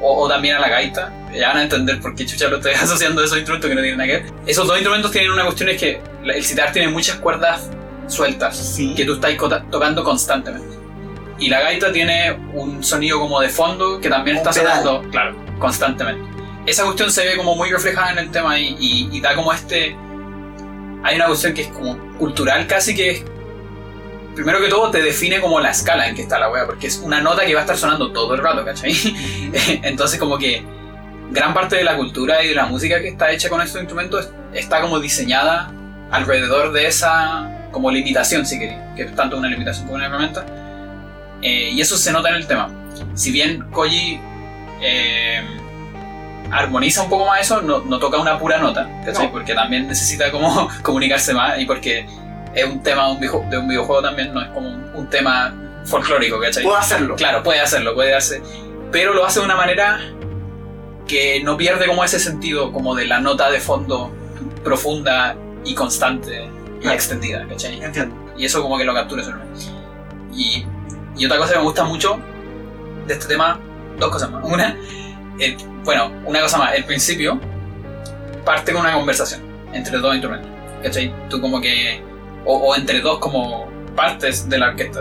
O, o también a la gaita. Ya van a entender por qué chucha lo estoy asociando a esos instrumentos que no tienen nada que ver. Esos dos instrumentos tienen una cuestión es que el citar tiene muchas cuerdas sueltas Sí. que tú estás tocando constantemente. Y la gaita tiene un sonido como de fondo que también Un está pedal. sonando, claro, constantemente. Esa cuestión se ve como muy reflejada en el tema y, y- y da como este... Hay una cuestión que es como cultural casi que es... Primero que todo te define como la escala en que está la wea, porque es una nota que va a estar sonando todo el rato, ¿cachai? Entonces como que gran parte de la cultura y de la música que está hecha con estos instrumentos está como diseñada alrededor de esa como limitación, si queréis, que es tanto una limitación como una herramienta. Eh, y eso se nota en el tema. Si bien Koji eh, armoniza un poco más eso, no, no toca una pura nota, ¿cachai? No. Porque también necesita como comunicarse más y porque es un tema de un, videojuego, de un videojuego también, no es como un, un tema folclórico, ¿cachai? Puedo hacerlo. Claro, puede hacerlo, puede hacer. Pero lo hace de una manera que no pierde como ese sentido como de la nota de fondo profunda y constante y Claro. extendida, ¿cachai? Entiendo. Y eso como que lo captura eso. Y, y otra cosa que me gusta mucho de este tema, dos cosas más. Una, el- bueno, una cosa más, el principio parte con una conversación entre dos instrumentos, ¿cachai? Tú como que, o, o entre dos como partes de la orquesta.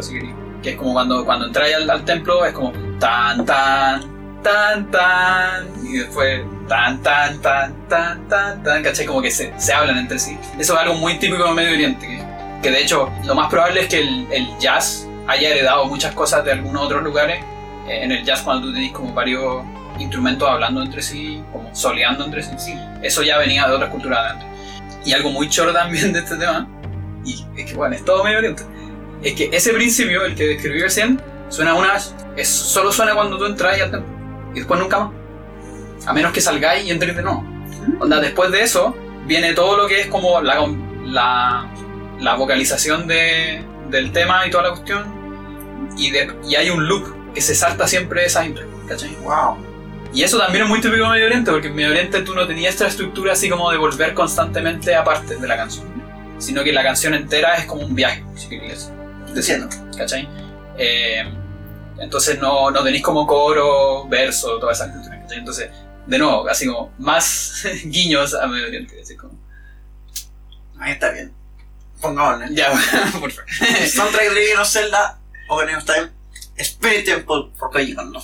Que es como cuando, cuando entráis al, al templo, es como tan, tan, tan, tan, y después tan, tan, tan, tan, tan, tan, ¿cachai? Como que se, se hablan entre sí. Eso es algo muy típico de Medio Oriente, que, que de hecho lo más probable es que el, el jazz haya heredado muchas cosas de algunos otros lugares. Eh, en el jazz cuando tú tenés como varios instrumentos hablando entre sí, como soleando entre sí, eso ya venía de otras culturas de antes. Y algo muy choro también de este tema, y es que bueno, es todo Medio Oriente, es que ese principio, el que describí recién, suena una vez, es, solo suena cuando tú entras al templo, y después nunca más. A menos que salgáis y entréis de nuevo. Onda, después de eso, viene todo lo que es como la, la, la vocalización de, del tema y toda la cuestión. Y, de- y hay un loop que se salta siempre esa intro, ¿cachai? Wow. Y eso también es muy típico de Medio Oriente, porque en Medio Oriente tú no tenías esta estructura así como de volver constantemente a partes de la canción, sino que la canción entera es como un viaje, si querías Entiendo. ¿cachai? Eh, entonces no, no tenéis como coro, verso, toda esa cultura, ¿cachai? Entonces, de nuevo, así como más guiños a Medio Oriente, así como... Ahí está bien. Pongámosle. Ya, por favor. Soundtrack de Legend of Zelda, Ocarina of Time, Spirit Temple por Koji Kondo.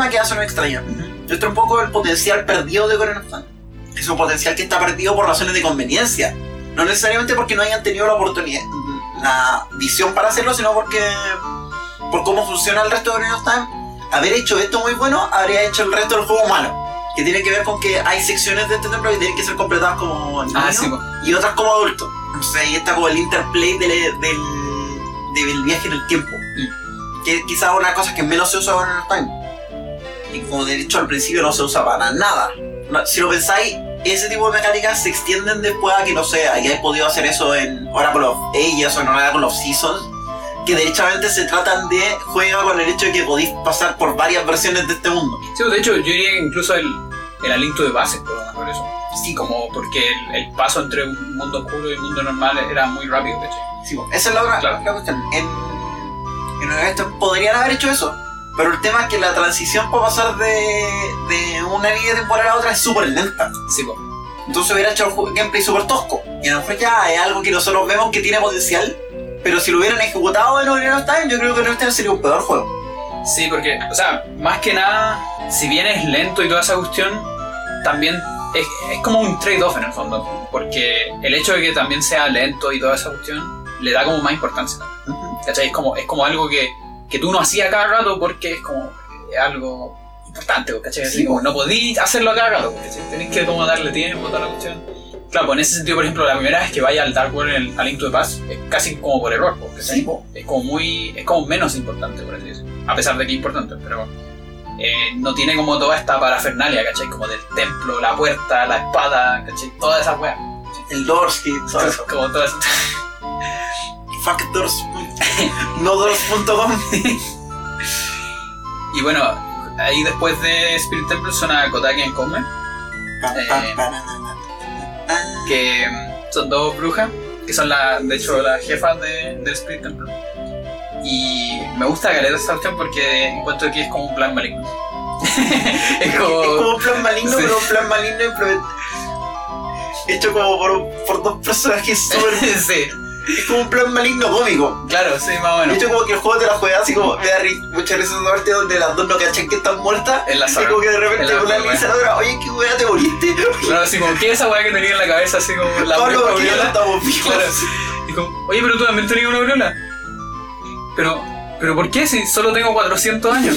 Forma que hace una extraña. Muestra un poco el potencial perdido de Time. Es un potencial que está perdido por razones de conveniencia. No necesariamente porque no hayan tenido la oportunidad, la visión para hacerlo, sino porque. por cómo funciona el resto de Ocarina of Time. Haber hecho esto muy bueno habría hecho el resto del juego malo. Que tiene que ver con que hay secciones de este templo que tienen que ser completadas como niños Ah, sí, y otras como adultos. Entonces ahí está como el interplay del, del, del viaje en el tiempo. Que quizás una cosa que menos se usa ahora en el time. Como de hecho al principio no se usa para nada. Si lo pensáis, ese tipo de mecánicas se extienden después a que no sé, hayáis podido hacer eso en Oracle of Ages o en Oracle of Seasons. Que derechamente se tratan de juega con el hecho de que podéis pasar por varias versiones de este mundo. Sí, de hecho, yo diría que incluso el, el aliento de base, por mejor eso. Sí, como porque el, el paso entre un mundo oscuro y un mundo normal era muy rápido, ¿cachai? Sí, po, esa es la, otra, Claro. la cuestión. En, en podrían haber hecho eso, pero el tema es que la transición para pasar de, de una línea temporal a otra es súper lenta. Sí, pues. Entonces hubiera hecho el gameplay súper tosco. Y a lo mejor ya es algo que nosotros vemos que tiene potencial, pero si lo hubieran ejecutado en Ocarina Time, yo creo que no sería un peor juego. Sí, porque, o sea, más que nada, si bien es lento y toda esa cuestión, también es, es como un trade-off en el fondo. Porque el hecho de que también sea lento y toda esa cuestión le da como más importancia. ¿Cachai? Es como, es como algo que, que tú no hacías cada rato porque es como eh, algo importante, ¿cachai? Así Sí, como no podís hacerlo a cada rato, ¿cachai? Tenés que como darle tiempo a toda la cuestión. Claro, pues en ese sentido, por ejemplo, la primera vez que vaya al Dark World el Link to the Past es casi como por error, porque Sí, es como muy, es como menos importante, por así decirlo. A pesar de que es importante, pero eh, no tiene como toda esta parafernalia, ¿cachai? Como del templo, la puerta, la espada, ¿cachai? Todas esas weas. El Dorsky, ¿sabes? Como todas Fuck Doors. no Doors.com. Y bueno, ahí después de Spirit Temple suena Kotaki en Come, Eh. que mm, son dos brujas, que son la, de hecho las jefas de, del Spirit Temple. Y me gusta caleta esta cuestión porque encuentro que es como un plan maligno. es Es como... un plan maligno, Sí. pero un plan maligno hecho como por, por dos personajes súper. sí, es como un plan maligno cómico. claro, sí, más o De menos. hecho, como que el juego te la juegas así como me da ri- mucha risa esa parte donde las dos no cachan que están muertas. En la Y saga. como que de repente En la una saga. le dice a la otra, oye, qué weá te moriste. Claro, así como, ¿qué es esa weá que tenía en la cabeza? Así como la Pablo, aquí ya no estamos. Claro. Y como, oye, pero tú también tenías una aureola. Pero, ¿pero por qué si solo tengo 400 años?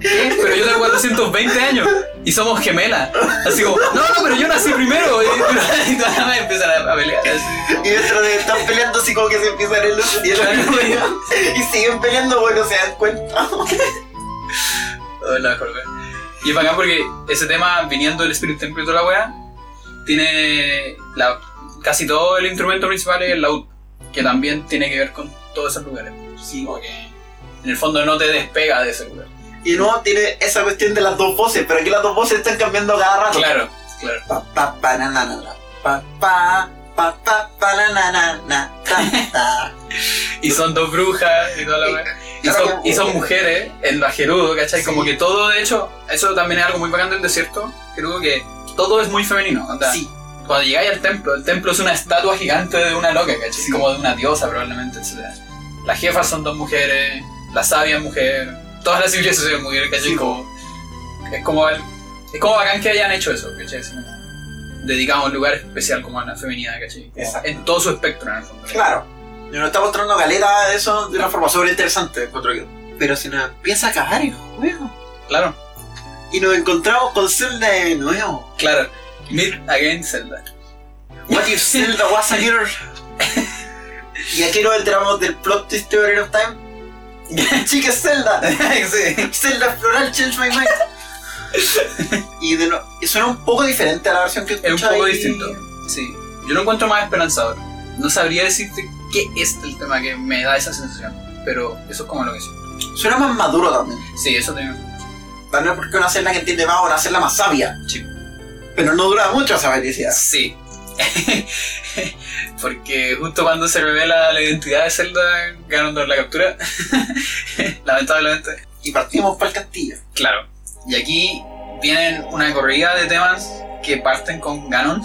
¿Qué? Pero yo tengo 420 años y somos gemelas. Así como, no, no, pero yo nací primero. Y, y todas las empiezan a, pelear. Así, Y dentro de están peleando así como que se empiezan en los cielos. Claro. y siguen peleando, bueno, se dan cuenta. Oh. Y es bacán porque ese tema, viniendo del Spirit Temple y toda la wea, tiene la, casi todo el instrumento principal es el laúd, que también tiene que ver con todos esos lugares. Sí, que en el fondo no te despega de ese lugar. Y no tiene esa cuestión de las dos voces, pero aquí las dos voces están cambiando cada rato. Claro, claro. Pa, pa, pa, na, na, na. Pa, pa, pa, pa, pa, na, na, na, ta, ta. Y son dos brujas y toda la wea. Y son, y son mujeres en la Gerudo, ¿cachai? Sí. Como que todo, de hecho, eso también es algo muy bacán del desierto, Gerudo, que todo es muy femenino. onda, Sí, Cuando llegáis al templo, el templo es una estatua gigante de una loca, ¿cachai? Sí. Como de una diosa probablemente, etc. Las jefas son dos mujeres, la sabia mujer, todas las civilizaciones mujeres, ¿cachai? Sí. Como, es como el- es como bacán que hayan hecho eso, ¿cachai? Dedicamos un lugar especial como a la feminidad, ¿cachai? Exacto. en todo su espectro, en el fondo. claro. Y nos está mostrando caleta de eso de una forma súper interesante, encuentro yo. Pero si nos empieza a acabar el juego. Claro, Y nos encontramos con Zelda de nuevo. claro. Meet again Zelda. What if Zelda was a girl? y aquí nos enteramos del plot twist de Ocarina of Time. Chica es Zelda. sí. Zelda Floral Change My Mind. y de no, suena un poco diferente a la versión que Es un poco distinto. Sí. Yo lo encuentro más esperanzador. No sabría decirte qué es el tema que me da esa sensación. Pero eso es como lo que siento. Suena más maduro también. Sí, eso tiene. Vez porque una Zelda que entiende más o una Zelda más sabia. Sí. Pero no dura mucho esa felicidad. Sí. Porque justo cuando se revela la identidad de Zelda, ganando la captura. Lamentablemente. Y partimos para el castillo. Claro. Y aquí vienen una corrida de temas que parten con Ganon.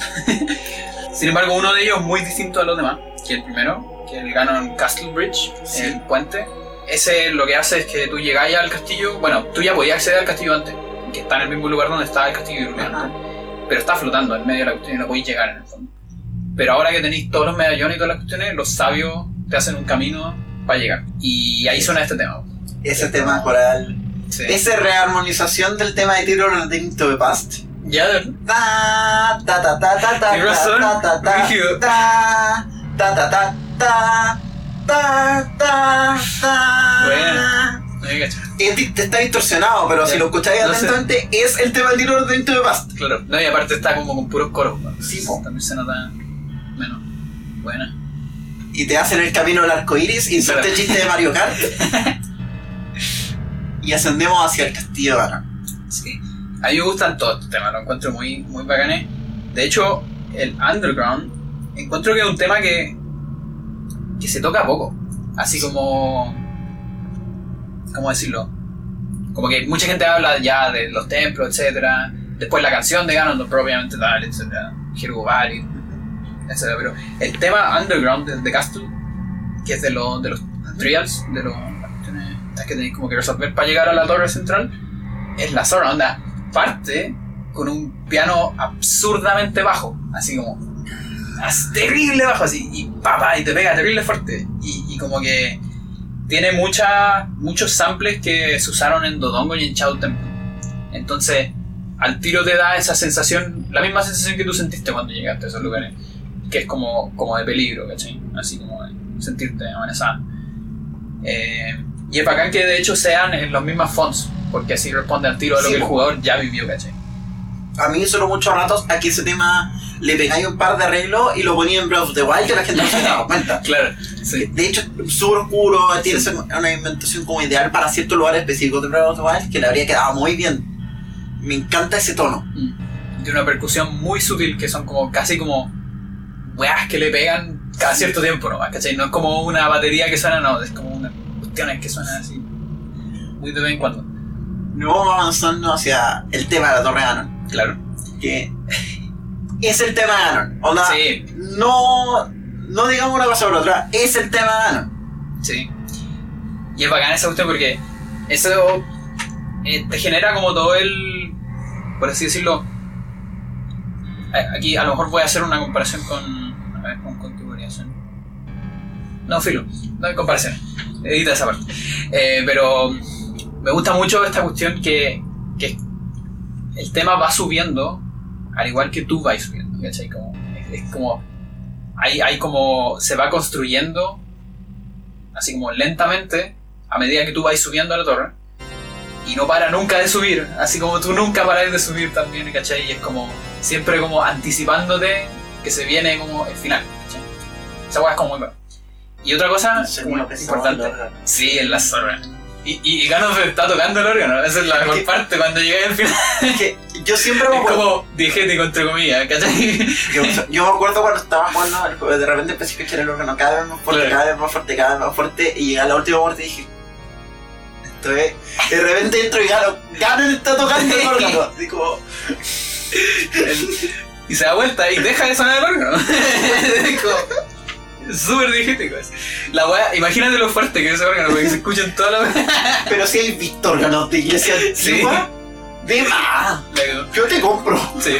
Sin embargo, uno de ellos muy distinto a los demás. Que el primero, que el Ganon Castle Bridge, Sí. el puente. ese lo que hace es que tú llegáis al castillo, bueno, tú ya podías acceder al castillo antes, que está en el mismo lugar donde estaba el castillo de. Pero está flotando en medio de la cuestión y no podéis llegar en el fondo. Pero ahora que tenéis todos los medallones y todas las cuestiones, los sabios te hacen un camino para llegar. Y ahí suena este tema. Ese tema coral. Sí. Esa rearmonización del tema de Tiro Return to the Past. Ya, de- Ta ta ta ta ta ta razón, ta ta ta rígido. ta ta ta ta ta ta ta ta Está distorsionado, pero Ya. si lo escucháis No sé. atentamente, es el tema del Return to the Past. Claro, no, y aparte está como con puros coros. ¿no? Sí, po. También se nota menos. Buena. Y te hacen el camino al arco iris, inserte Claro. el chiste de Mario Kart. y ascendemos hacia el castillo de Ganon. Sí. A mí me gustan todos estos temas, lo encuentro muy, muy bacanes. De hecho, el Underground, encuentro que es un tema que, que se toca poco. Así como. ¿Cómo decirlo? Como que mucha gente habla ya de los templos, etcétera. Después la canción de Ganon, propiamente tal, etcétera. Hero Valley, etcétera. Pero el tema Underground de, de Castle, que es de, los de los trials, de los, que tenéis como que resolver para llegar a la torre central, es la zona, onda, parte con un piano absurdamente bajo, así como terrible bajo, así, y papá, y te pega terrible fuerte, y, y como que tiene mucha, muchos samples que se usaron en Dodongo y en Chao Temple. Entonces, al tiro te da esa sensación, la misma sensación que tú sentiste cuando llegaste a esos lugares, que es como, como de peligro, ¿cachai? Así como de sentirte amenazada. Eh, y es bacán que de hecho sean en los mismos fonts, porque así responde al tiro de lo Sí, que el jugador ya vivió, ¿cachai? A mí solo muchos ratos aquí ese tema le pegáis un par de arreglos y lo ponía en Breath of the Wild que la gente no se daba cuenta. Claro, sí. De hecho, súper oscuro, tiene esa- una inventación como ideal para ciertos lugares específicos de Breath of the Wild que le habría quedado muy bien. Me encanta ese tono. Mm. Tiene una percusión muy sutil que son como casi como weas que le pegan cada cierto tiempo, ¿no? ¿Cachai? No es como una batería que suena, no, es como una cuestiones que suenan así muy de vez en cuando. Nos vamos avanzando hacia el tema de la Torre Ganon, Claro. que es el tema de Ganon. Onda, Sí, no, no digamos una cosa por otra, es el tema de Ganon. sí. Y es bacán esa cuestión porque eso eh, te genera como todo el, por así decirlo, aquí a lo mejor voy a hacer una comparación con, a ver, con configuración. No, filo, no hay comparación. Edita esa parte. Eh, pero me gusta mucho esta cuestión que, que el tema va subiendo al igual que tú vas subiendo, ¿cachai? Como, es, es como, hay, hay como, se va construyendo así como lentamente a medida que tú vas subiendo a la torre y no para nunca de subir, así como tú nunca paras de subir también, ¿cachai? Y es como siempre como anticipándote que se viene como el final, ¿cachai? Esa hueá es como muy buena. Y otra cosa como importante, sí, en la zorra. Y, y, y Ganon está tocando el órgano, esa es la mejor parte cuando llegué al final. que yo siempre me Es como digético entre comillas, ¿cachai? Yo, yo me acuerdo cuando estaba jugando al juego, de repente empecé a escuchar el órgano cada vez más fuerte, Claro. cada vez más fuerte, cada vez más fuerte, y llegué a la última muerte y dije. Esto es. De repente entro y Gano, Gano está tocando el órgano. Así como. El- y se da vuelta y deja de sonar el órgano. Como- Súper digético. es. La wea, imagínate lo fuerte que es ese órgano, porque se escucha en toda la wea. Pero si hay visto órganos de iglesia Sí. de más. La- Yo te compro. Sí,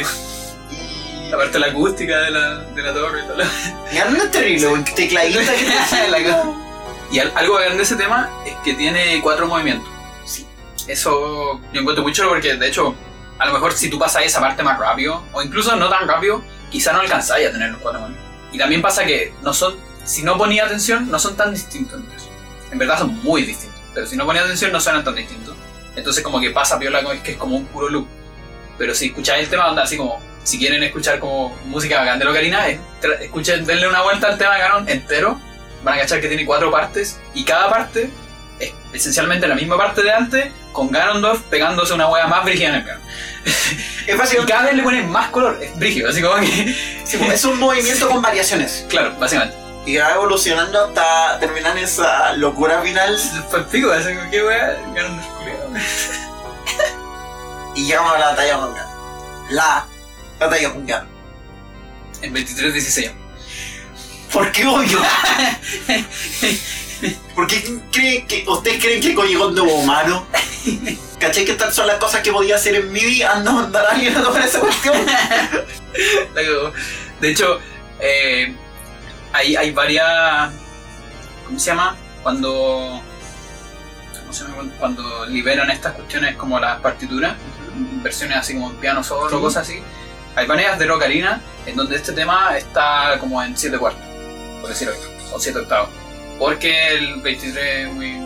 Y. aparte la acústica de la, de la torre y todo. No es terrible, güey. Tecladista que te hace La como- cosa. Y al- algo bacán de ese tema es que tiene cuatro movimientos. Sí. Eso yo encuentro muy chulo porque, de hecho, a lo mejor si tú pasas esa parte más rápido, o incluso no tan rápido, quizá no alcanzáis a tener los cuatro movimientos. Y también pasa que no son, si no ponía atención, no son tan distintos. En verdad son muy distintos, pero si no ponía atención no suenan tan distintos. Entonces como que pasa piola que es como un puro loop. Pero si escucháis el tema, onda así como, si quieren escuchar como música bacán de Locarina, escuchen, denle una vuelta al tema de Ganon entero, van a cachar que tiene cuatro partes, y cada parte es esencialmente la misma parte de antes, con Ganondorf pegándose una hueá más brígida en el piano. Es Y básicamente. cada vez le ponen más color, es brígido, así como que... sí, pues, es un movimiento con variaciones. Claro, básicamente. Y va evolucionando hasta terminar esa locura final. El pico, así como que hueá, Ganondorf culiao. Y llegamos a la batalla Ganon. La batalla Ganon. En 23-16. ¿Por qué obvio? ¿Por qué creen que, ustedes creen que Koji Kondo es humano? ¿Cachai que estas son las cosas que podía hacer en MIDI? Anda a mandar a alguien a tomar esa cuestión. De hecho, eh, hay, hay varias. ¿Cómo se llama? Cuando. ¿Cómo se llama? Cuando liberan estas cuestiones como las partituras, versiones así como piano solo, Sí. cosas así. Hay maneras de Rocarina en donde este tema está como en 7 cuartos, por decirlo así, o 7 octavos. Porque el 23 es muy.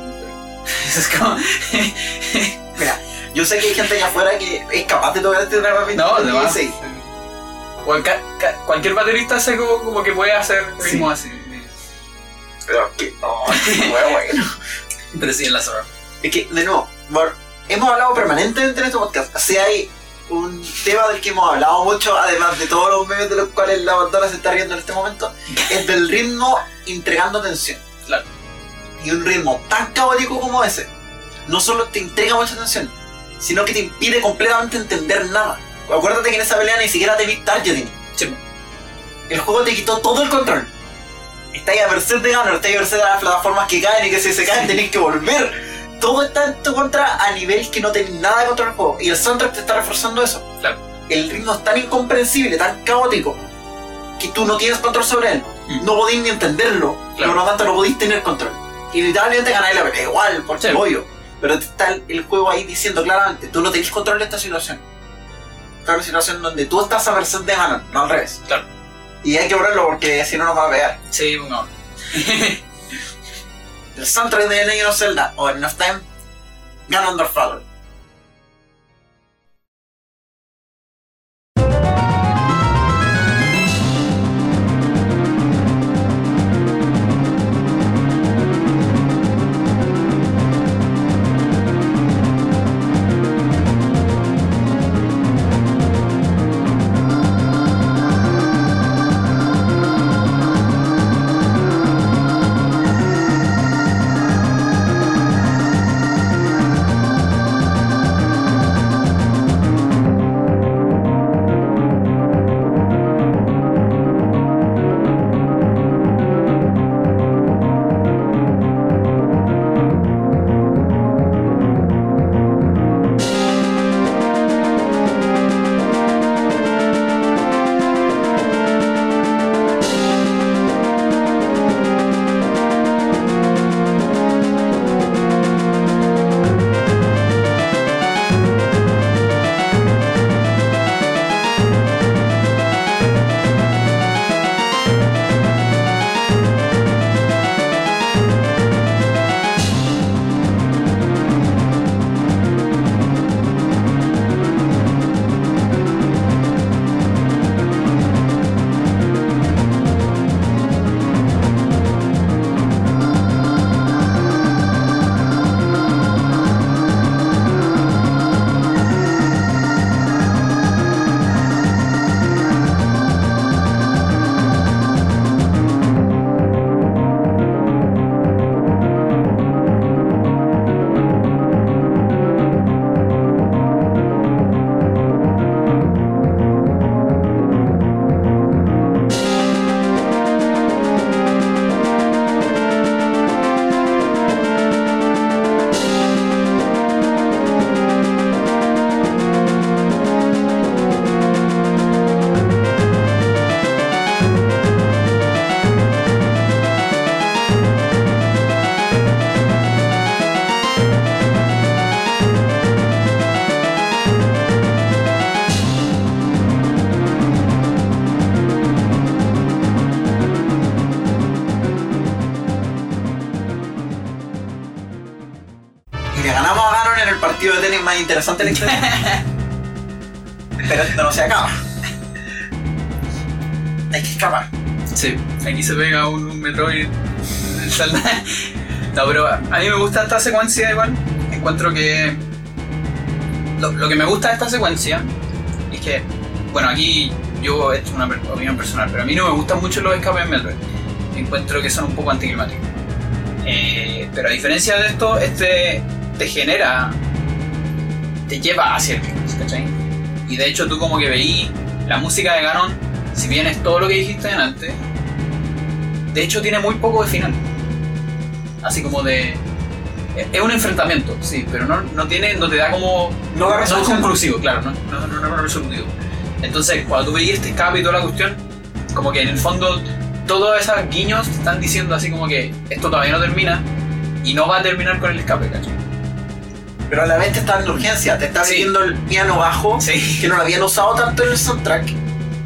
Es como. Mira, yo sé que hay gente allá afuera que es capaz de tocar este drama No, además. sí. Cualca- ca- Cualquier baterista hace como, como que puede hacer ritmo así. Pero es que, no, es que no es bueno. Pero sí, en la zona. Es que, de nuevo, Bor, hemos hablado permanentemente en este podcast. Si hay un tema del que hemos hablado mucho, además de todos los memes de los cuales la bandera se está riendo en este momento, es del ritmo entregando tensión. Claro. Y un ritmo tan caótico como ese, no solo te entrega mucha tensión, sino que te impide completamente entender nada. Acuérdate que en esa pelea ni siquiera tenéis targeting. Sí. El juego te quitó todo el control. Estáis a merced de ganar, estáis a merced de las plataformas que caen y que si se caen tenéis que volver. Todo está en tu contra a nivel que no tenéis nada de control del juego. Y el soundtrack te está reforzando eso. Claro. El ritmo es tan incomprensible, tan caótico, que tú no tienes control sobre él. Mm. No podéis ni entenderlo. Claro. Por lo tanto, no podéis tener control. Inevitablemente ganáis la pelea igual, porque Sí. obvio. Pero está el, el juego ahí diciendo claramente, tú no tenés control de esta situación. Esta es una situación donde tú estás a merced de ganar, no al revés. Claro. Y hay que ponerlo porque si no nos va a pegar. Sí, no. El soundtrack de Legend of Zelda o Enough Time, Ganondorf Y interesante la historia. Pero esto no se acaba. Hay que escapar. Sí, aquí se pega un, un Metroid. No, pero a mí me gusta esta secuencia igual. Encuentro que. Lo, lo que me gusta de esta secuencia es que, bueno, aquí yo he hecho una opinión personal, pero a mí no me gustan mucho los escapes en Metroid. Encuentro que son un poco anticlimáticos. Eh, pero a diferencia de esto, este te genera. Te lleva hacia el ¿cachai? Y de hecho, tú como que veí la música de Ganon, si bien es todo lo que dijiste delante, de hecho tiene muy poco de final. así como de... Es un enfrentamiento, sí, pero no, no tiene, no te da como... No no es conclusivo, claro, no, no, no, no es resolutivo. Entonces, cuando tú veías este escape y toda la cuestión, como que en el fondo todos esos guiños te están diciendo así como que esto todavía no termina y no va a terminar con el escape, ¿cachai? Pero a la vez te está en urgencia, te está Sí. metiendo el piano bajo, Sí. que no lo habían usado tanto en el soundtrack.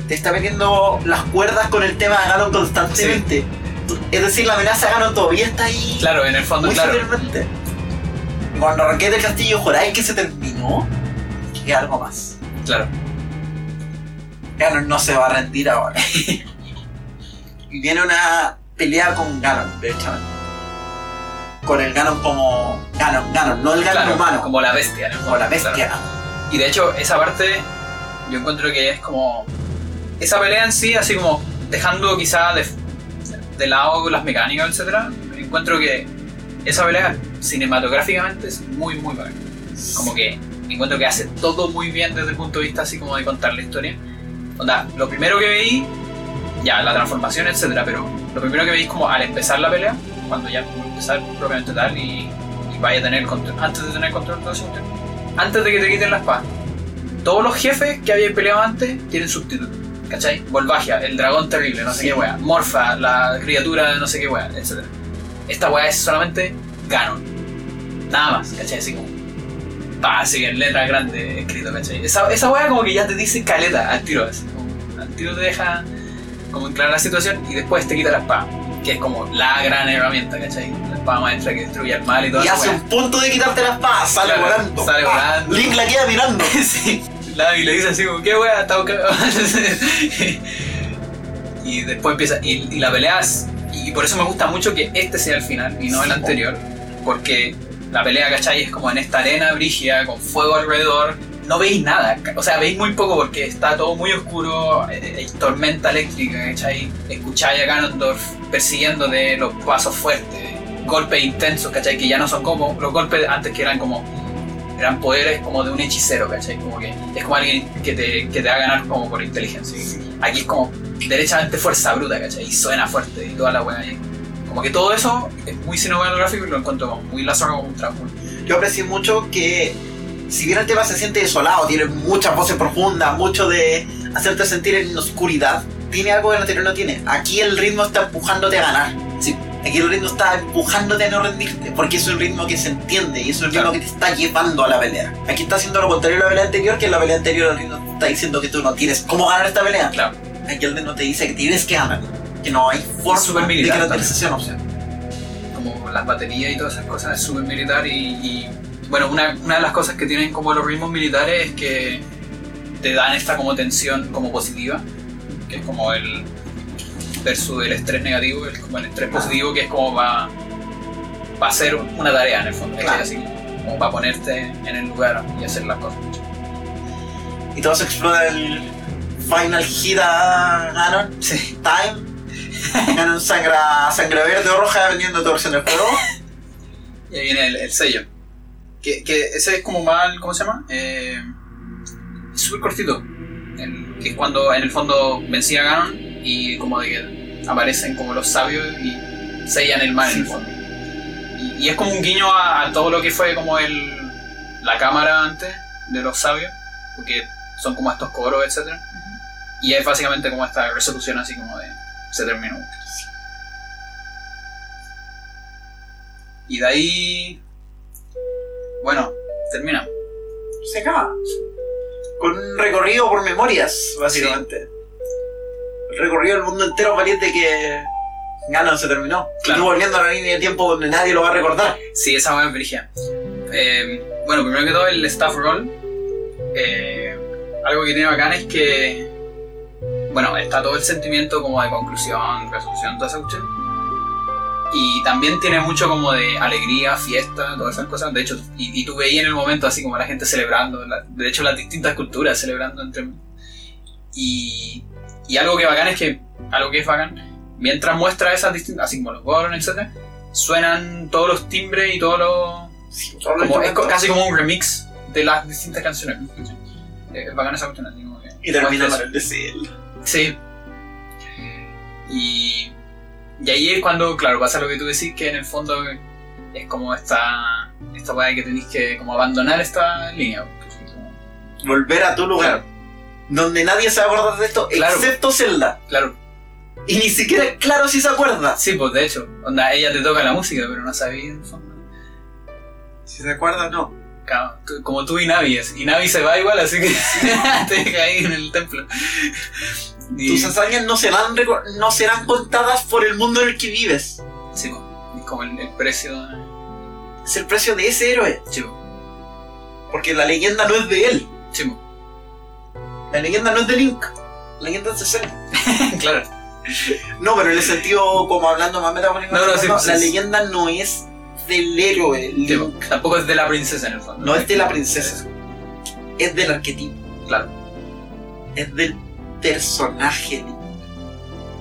Te está metiendo las cuerdas con el tema de Ganon constantemente. Es decir, la amenaza de Ganon todavía está ahí Claro, en el fondo, muy claro. Cuando arranqué del castillo juráis que se terminó, que algo más. Claro. Ganon no se va a rendir ahora. y viene una pelea con Ganon, de hecho. Con el Ganon como Ganon, Ganon, no el Ganon Claro, humano, como, como la bestia, fondo, la bestia. claro. Y de hecho, esa parte yo encuentro que es como. Esa pelea en sí, así como dejando quizá de, de lado las mecánicas, etcétera, encuentro que esa pelea cinematográficamente es muy, muy buena. Como que encuentro que hace todo muy bien desde el punto de vista así como de contar la historia. Onda, lo primero que veí, ya la transformación, etcétera, pero lo primero que veí es como al empezar la pelea, cuando ya empezar propiamente tal y, y vaya a tener el control, antes de tener control todo ese antes de que te quiten la espada. Todos los jefes que habían peleado antes tienen sustituto. ¿Cachai? Volvagia, el dragón terrible, no sé Sí. qué wea. Morfa, la criatura de no sé qué wea, etc. Esta wea es solamente Ganon. Nada más, ¿cachai? Así como. Pa, así en letras grandes escrito, ¿cachai? Esa, esa wea como que ya te dice caleta al tiro, así. como, al tiro te deja como en clara la situación y después te quita la espada. Que es como la gran herramienta, ¿cachai? Espada maestra que destruye al mal y todo Y hace un punto de quitarte la espada, sale Claro, volando. sale ¡Pah! volando. Link la queda mirando. sí. La- y le dice así como, ¿qué wea? Está cagado". y después empieza, y, y la pelea es- y por eso me gusta mucho que este sea el final y no el anterior, porque la pelea, ¿cachai? Es como en esta arena brígida, con fuego alrededor, no veis nada, o sea, veis muy poco porque está todo muy oscuro, eh, hay tormenta eléctrica, ¿cachai? Escucháis a Ganondorf persiguiéndote los pasos fuertes, golpes intensos, ¿cachai? Que ya no son como los golpes antes que eran como eran poderes como de un hechicero, ¿cachai? Como que es como alguien que te, que te va a ganar como por inteligencia. Aquí es como derechamente fuerza bruta, ¿cachai? Y suena fuerte y toda la weá. Como que todo eso es muy cinematográfico y lo encuentro muy lazo como un trabajo. Yo aprecio mucho que, si bien el tema se siente desolado, tiene muchas voces profundas, mucho de hacerte sentir en oscuridad, tiene algo que el anterior no tiene. Aquí el ritmo está empujándote a ganar. Sí. Aquí el ritmo está empujándote a no rendirte, porque es un ritmo que se entiende y es un ritmo Claro. que te está llevando a la pelea. Aquí está haciendo lo contrario a la pelea anterior, que en la pelea anterior el ritmo está diciendo que tú no tienes cómo ganar esta pelea. Claro. Aquí el ritmo te dice que tienes que ganar, que no hay forma de esa opción. Como las baterías y todas esas cosas es súper militar y, y, bueno, una, una de las cosas que tienen como los ritmos militares es que te dan esta como tensión como positiva, que es como el versus el estrés negativo, es como el estrés positivo que es como para hacer una tarea en el fondo. Claro. así como para ponerte en el lugar y hacer las cosas. Y todo se explota el final hit a Ganon. Sí. Time. Ganon sangra, sangre verde o roja dependiendo de tu versión del juego. Y ahí viene el, el sello. Que, que ese es como mal, ¿cómo se llama? Eh, es súper cortito. El- que es cuando en el fondo vencía a Ganon y como de que aparecen como los sabios y sellan el mal en el fondo. Y, y es como un guiño a, a todo lo que fue como el la cámara antes de los sabios, porque son como estos coros, etc. Y es básicamente como esta resolución así como de se terminó. Y de ahí. Bueno, termina. Se acaba. Con un recorrido por memorias, básicamente. Recorrido del mundo entero valiente que Ganon se terminó. Claro. Y tú volviendo a la línea de tiempo donde nadie lo va a recordar. Sí, esa va brigia. Eh, bueno, primero que todo, el staff roll. eh, algo que tiene bacán es que. Bueno, está todo el sentimiento como de conclusión, resolución, toda esa cuestión. Y también tiene mucho como de alegría, fiesta, todas esas cosas. De hecho, y, y tú veías en el momento así como la gente celebrando, la- de hecho las distintas culturas celebrando entre... Y, y algo que bacán es que, algo que es bacán, mientras muestra esas distintas, así como los Goron, etc., suenan todos los timbres y todos los... Todos los Como, es casi como un remix de las distintas canciones. Eh, Es bacán esa cuestión. así como que Y termina con el de. Sí. Y Y ahí es cuando, claro, pasa lo que tú decís, que en el fondo es como esta, esta weá que tenéis que como abandonar esta línea. Como- Volver a tu lugar. Donde nadie se va a acordar de esto, Claro. excepto Zelda. Claro, Y ni siquiera es claro si se acuerda. sí, pues de hecho, onda, ella te toca la música, pero no sabía en el fondo. Si se acuerda, no. Como tú y Navi, es- y Navi se va igual, así que te deja ahí en el templo. Y- Tus hazañas no serán, no serán contadas por el mundo en el que vives. sí, pues, es como el, el precio. Es el precio de ese héroe. Sí, pues, Porque la leyenda no es de él. sí, pues. La leyenda no es de Link. La leyenda es de Zelda. claro. No, pero en el sentido, como hablando más metafórico, No, no, sí, la sí, sí. leyenda no es del héroe. Link. Tampoco es de la princesa en el fondo. No es de la princesa. Es del arquetipo. Claro. Es del personaje Link.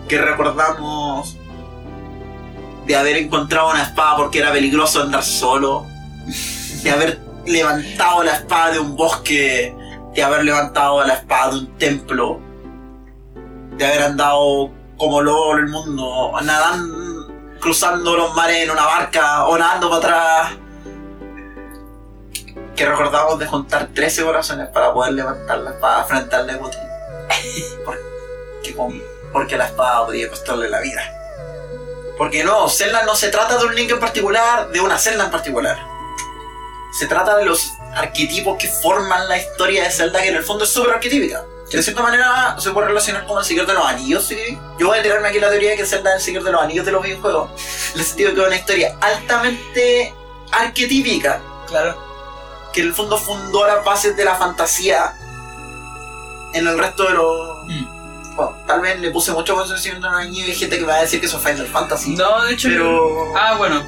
Que recordamos de haber encontrado una espada porque era peligroso andar solo. De haber levantado la espada de un bosque. De haber levantado la espada de un templo. De haber andado como lobo el mundo. Nadando, cruzando los mares en una barca o para atrás. Que recordamos de juntar 13 corazones para poder levantar la espada frente al Nebuti. porque, porque la espada podía costarle la vida. Porque no, Zelda no se trata de un Link en particular, de una Zelda en particular. Se trata de los arquetipos que forman la historia de Zelda, que en el fondo es súper arquetípica. De cierta manera se puede relacionar con el Señor de los Anillos, ¿sí? Yo voy a tirarme aquí la teoría de que Zelda es el Señor de los Anillos de los videojuegos. En el sentido de que es una historia altamente arquetípica, Claro. que en el fondo fundó las bases de la fantasía en el resto de los... Mm. Bueno, tal vez le puse mucho concepción de los Anillos y hay gente que me va a decir que eso es Final Fantasy. No, de hecho. pero... Ah, bueno.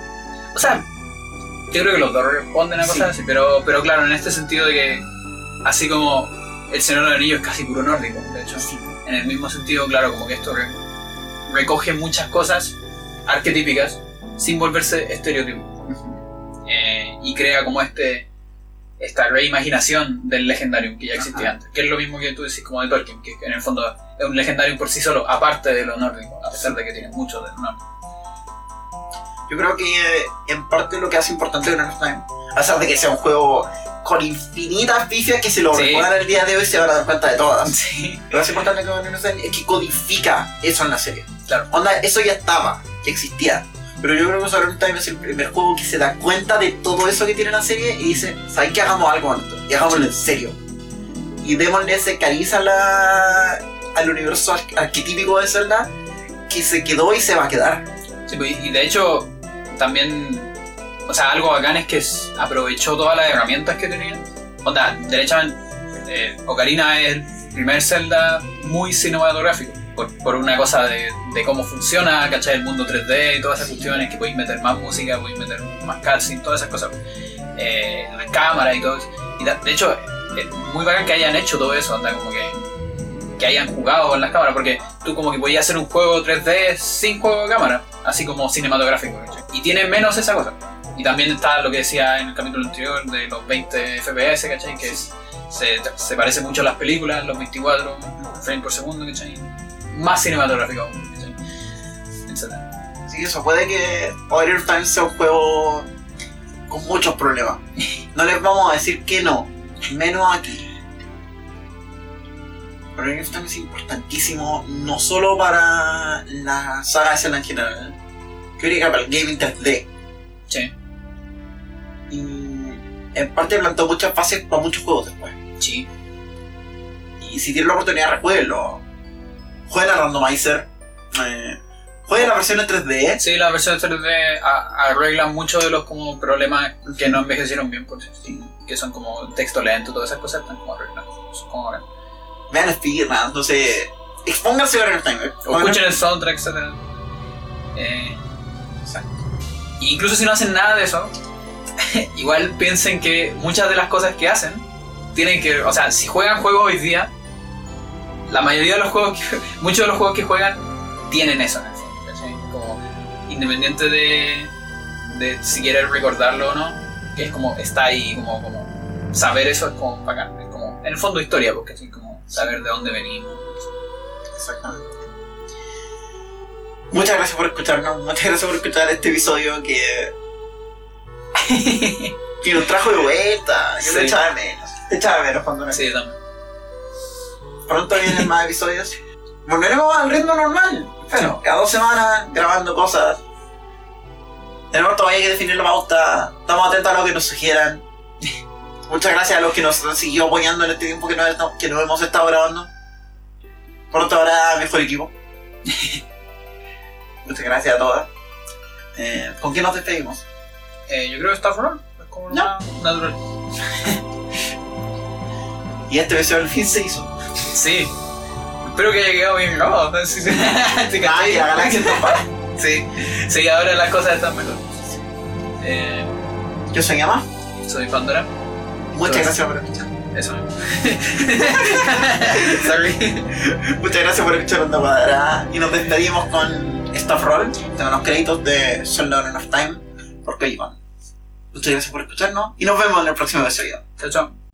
O sea, yo creo que los dos responden a Sí. cosas así, pero, pero claro, en este sentido de que, así como el Señor de los Anillos es casi puro nórdico, de hecho. Sí. En el mismo sentido, claro, como que esto re- recoge muchas cosas arquetípicas sin volverse estereotipo. Eh, y crea como este esta reimaginación del Legendarium que ya existía Ajá. antes, que es lo mismo que tú decís como de Tolkien, que en el fondo es un Legendarium por sí solo, aparte de lo nórdico, a pesar de que tiene mucho de lo nórdico. Yo creo que eh, en parte lo que hace importante of Time, a pesar de que sea un juego con infinitas pifias que si lo Sí. recuerdan el día de hoy se van a dar cuenta de todas. Sí, Lo que hace importante que Time es que codifica eso en la serie. claro. Onda, eso ya estaba, ya existía. Pero yo creo que Ocarina Time es el primer juego que se da cuenta de todo eso que tiene la serie y dice, ¿saben qué? Hagamos algo con esto. Y hagámoslo en serio. Y démosle ese cariz a la, al universo ar- arquetípico de Zelda que se quedó y se va a quedar. Sí, pues, y de hecho, también, o sea, algo bacán es que aprovechó todas las herramientas que tenía. Onda, derechamente, eh, Ocarina es el primer Zelda muy cinematográfico, por, por una cosa de, de cómo funciona, ¿cachai? El mundo 3D y todas esas cuestiones, que podéis meter más música, podéis meter más cutscenes, todas esas cosas. Eh, las cámaras y todo eso. Y de hecho, es muy bacán que hayan hecho todo eso, onda, como que que hayan jugado con las cámaras, porque tú como que podías hacer un juego 3D sin juego de cámara, así como cinematográfico, ¿cachai? Y tiene menos esa cosa. Y también está lo que decía en el capítulo anterior de los 20 FPS, ¿cachai? Que es- se, se parece mucho a las películas, los 24 frames por segundo, ¿cachai? Más cinematográfico aún, ¿cachai? Etcétera. Sí, eso puede que of Time sea un juego con muchos problemas. No les vamos a decir que no, menos aquí. Of Time es importantísimo no solo para la saga de Zelda en general, que para el gaming 3D. Sí, Y en parte plantó muchas fases para muchos juegos después. sí, Y si tienen la oportunidad, recuérdenlo. Jueguen a Randomizer. Eh, jueguen la versión en 3D. sí, las versiones 3D a- arreglan muchos de los como problemas que no envejecieron bien, por sí, que son como texto lento, todas esas cosas están como arregladas. Como. Vean speedruns, no sé. Expónganse a Time. O escuchen el soundtrack, etc. Eh, incluso si no hacen nada de eso, igual piensen que muchas de las cosas que hacen tienen que. O sea, si juegan juegos hoy día, la mayoría de los juegos, que- muchos de los juegos que juegan tienen eso en el fondo, independiente de, de si quieres recordarlo o no, que es como está ahí, como, como saber eso es como bacán, es como en el fondo historia, porque es como saber de dónde venimos. Exactamente. Muchas gracias por escucharnos, muchas gracias por escuchar este episodio que. que nos trajo de vuelta. Yo Sí. te echaba de menos. Te echaba de menos cuando no Sí, también. Pronto vienen más episodios. Volveremos al ritmo normal. Bueno, cada dos semanas grabando cosas. Tenemos todavía que definir la pauta. Estamos atentos a lo que nos sugieran. Muchas gracias a los que nos han seguido apoyando en este tiempo que nos, que nos hemos estado grabando. Pronto habrá mejor equipo. Muchas gracias a todas. Eh, ¿Con quién nos despedimos? Eh, yo creo que está Ron. Es como No. natural. Y este episodio al fin se hizo. Sí. Espero que haya quedado bien grabado. Sí, sí. ¿Te Ah, cachai? que la galaxia. Sí, sí, ahora las cosas están mejor. Eh, Yo soy Yama. soy Pandora. Muchas Entonces- gracias por escuchar. Eso. Muchas gracias por escuchar Onda Cuadrada y nos despedimos con Staff Roll, tenemos los créditos de Sold Out Enough Time por Kojima. Muchas gracias por escucharnos y nos vemos en el próximo episodio. Chao, chao.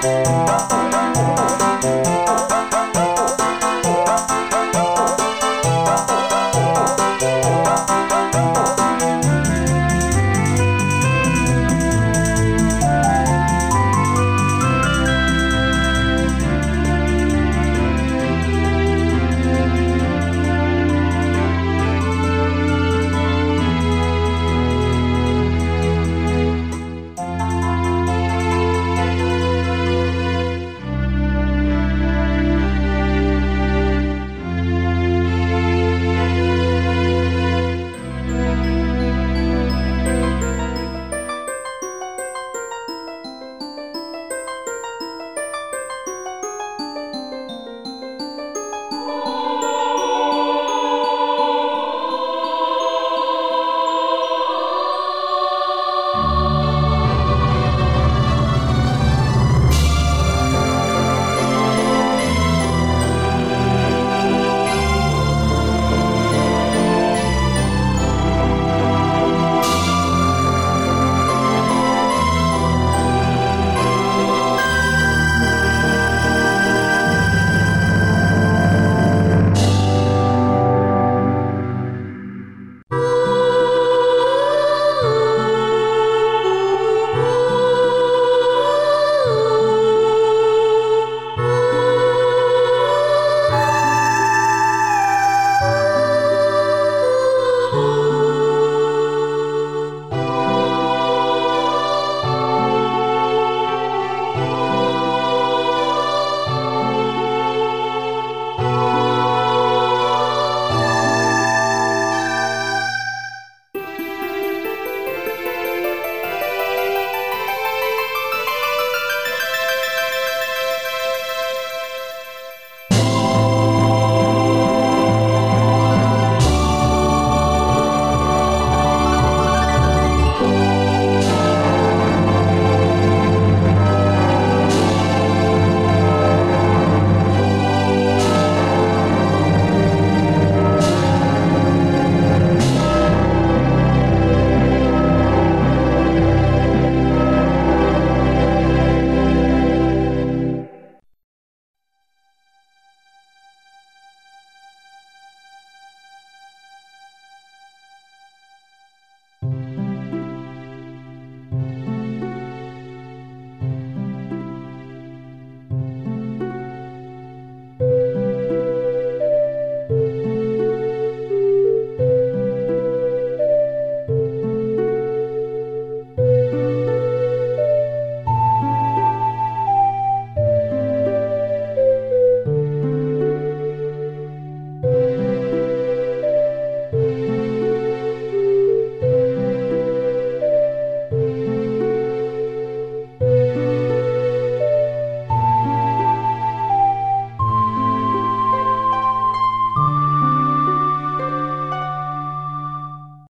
Música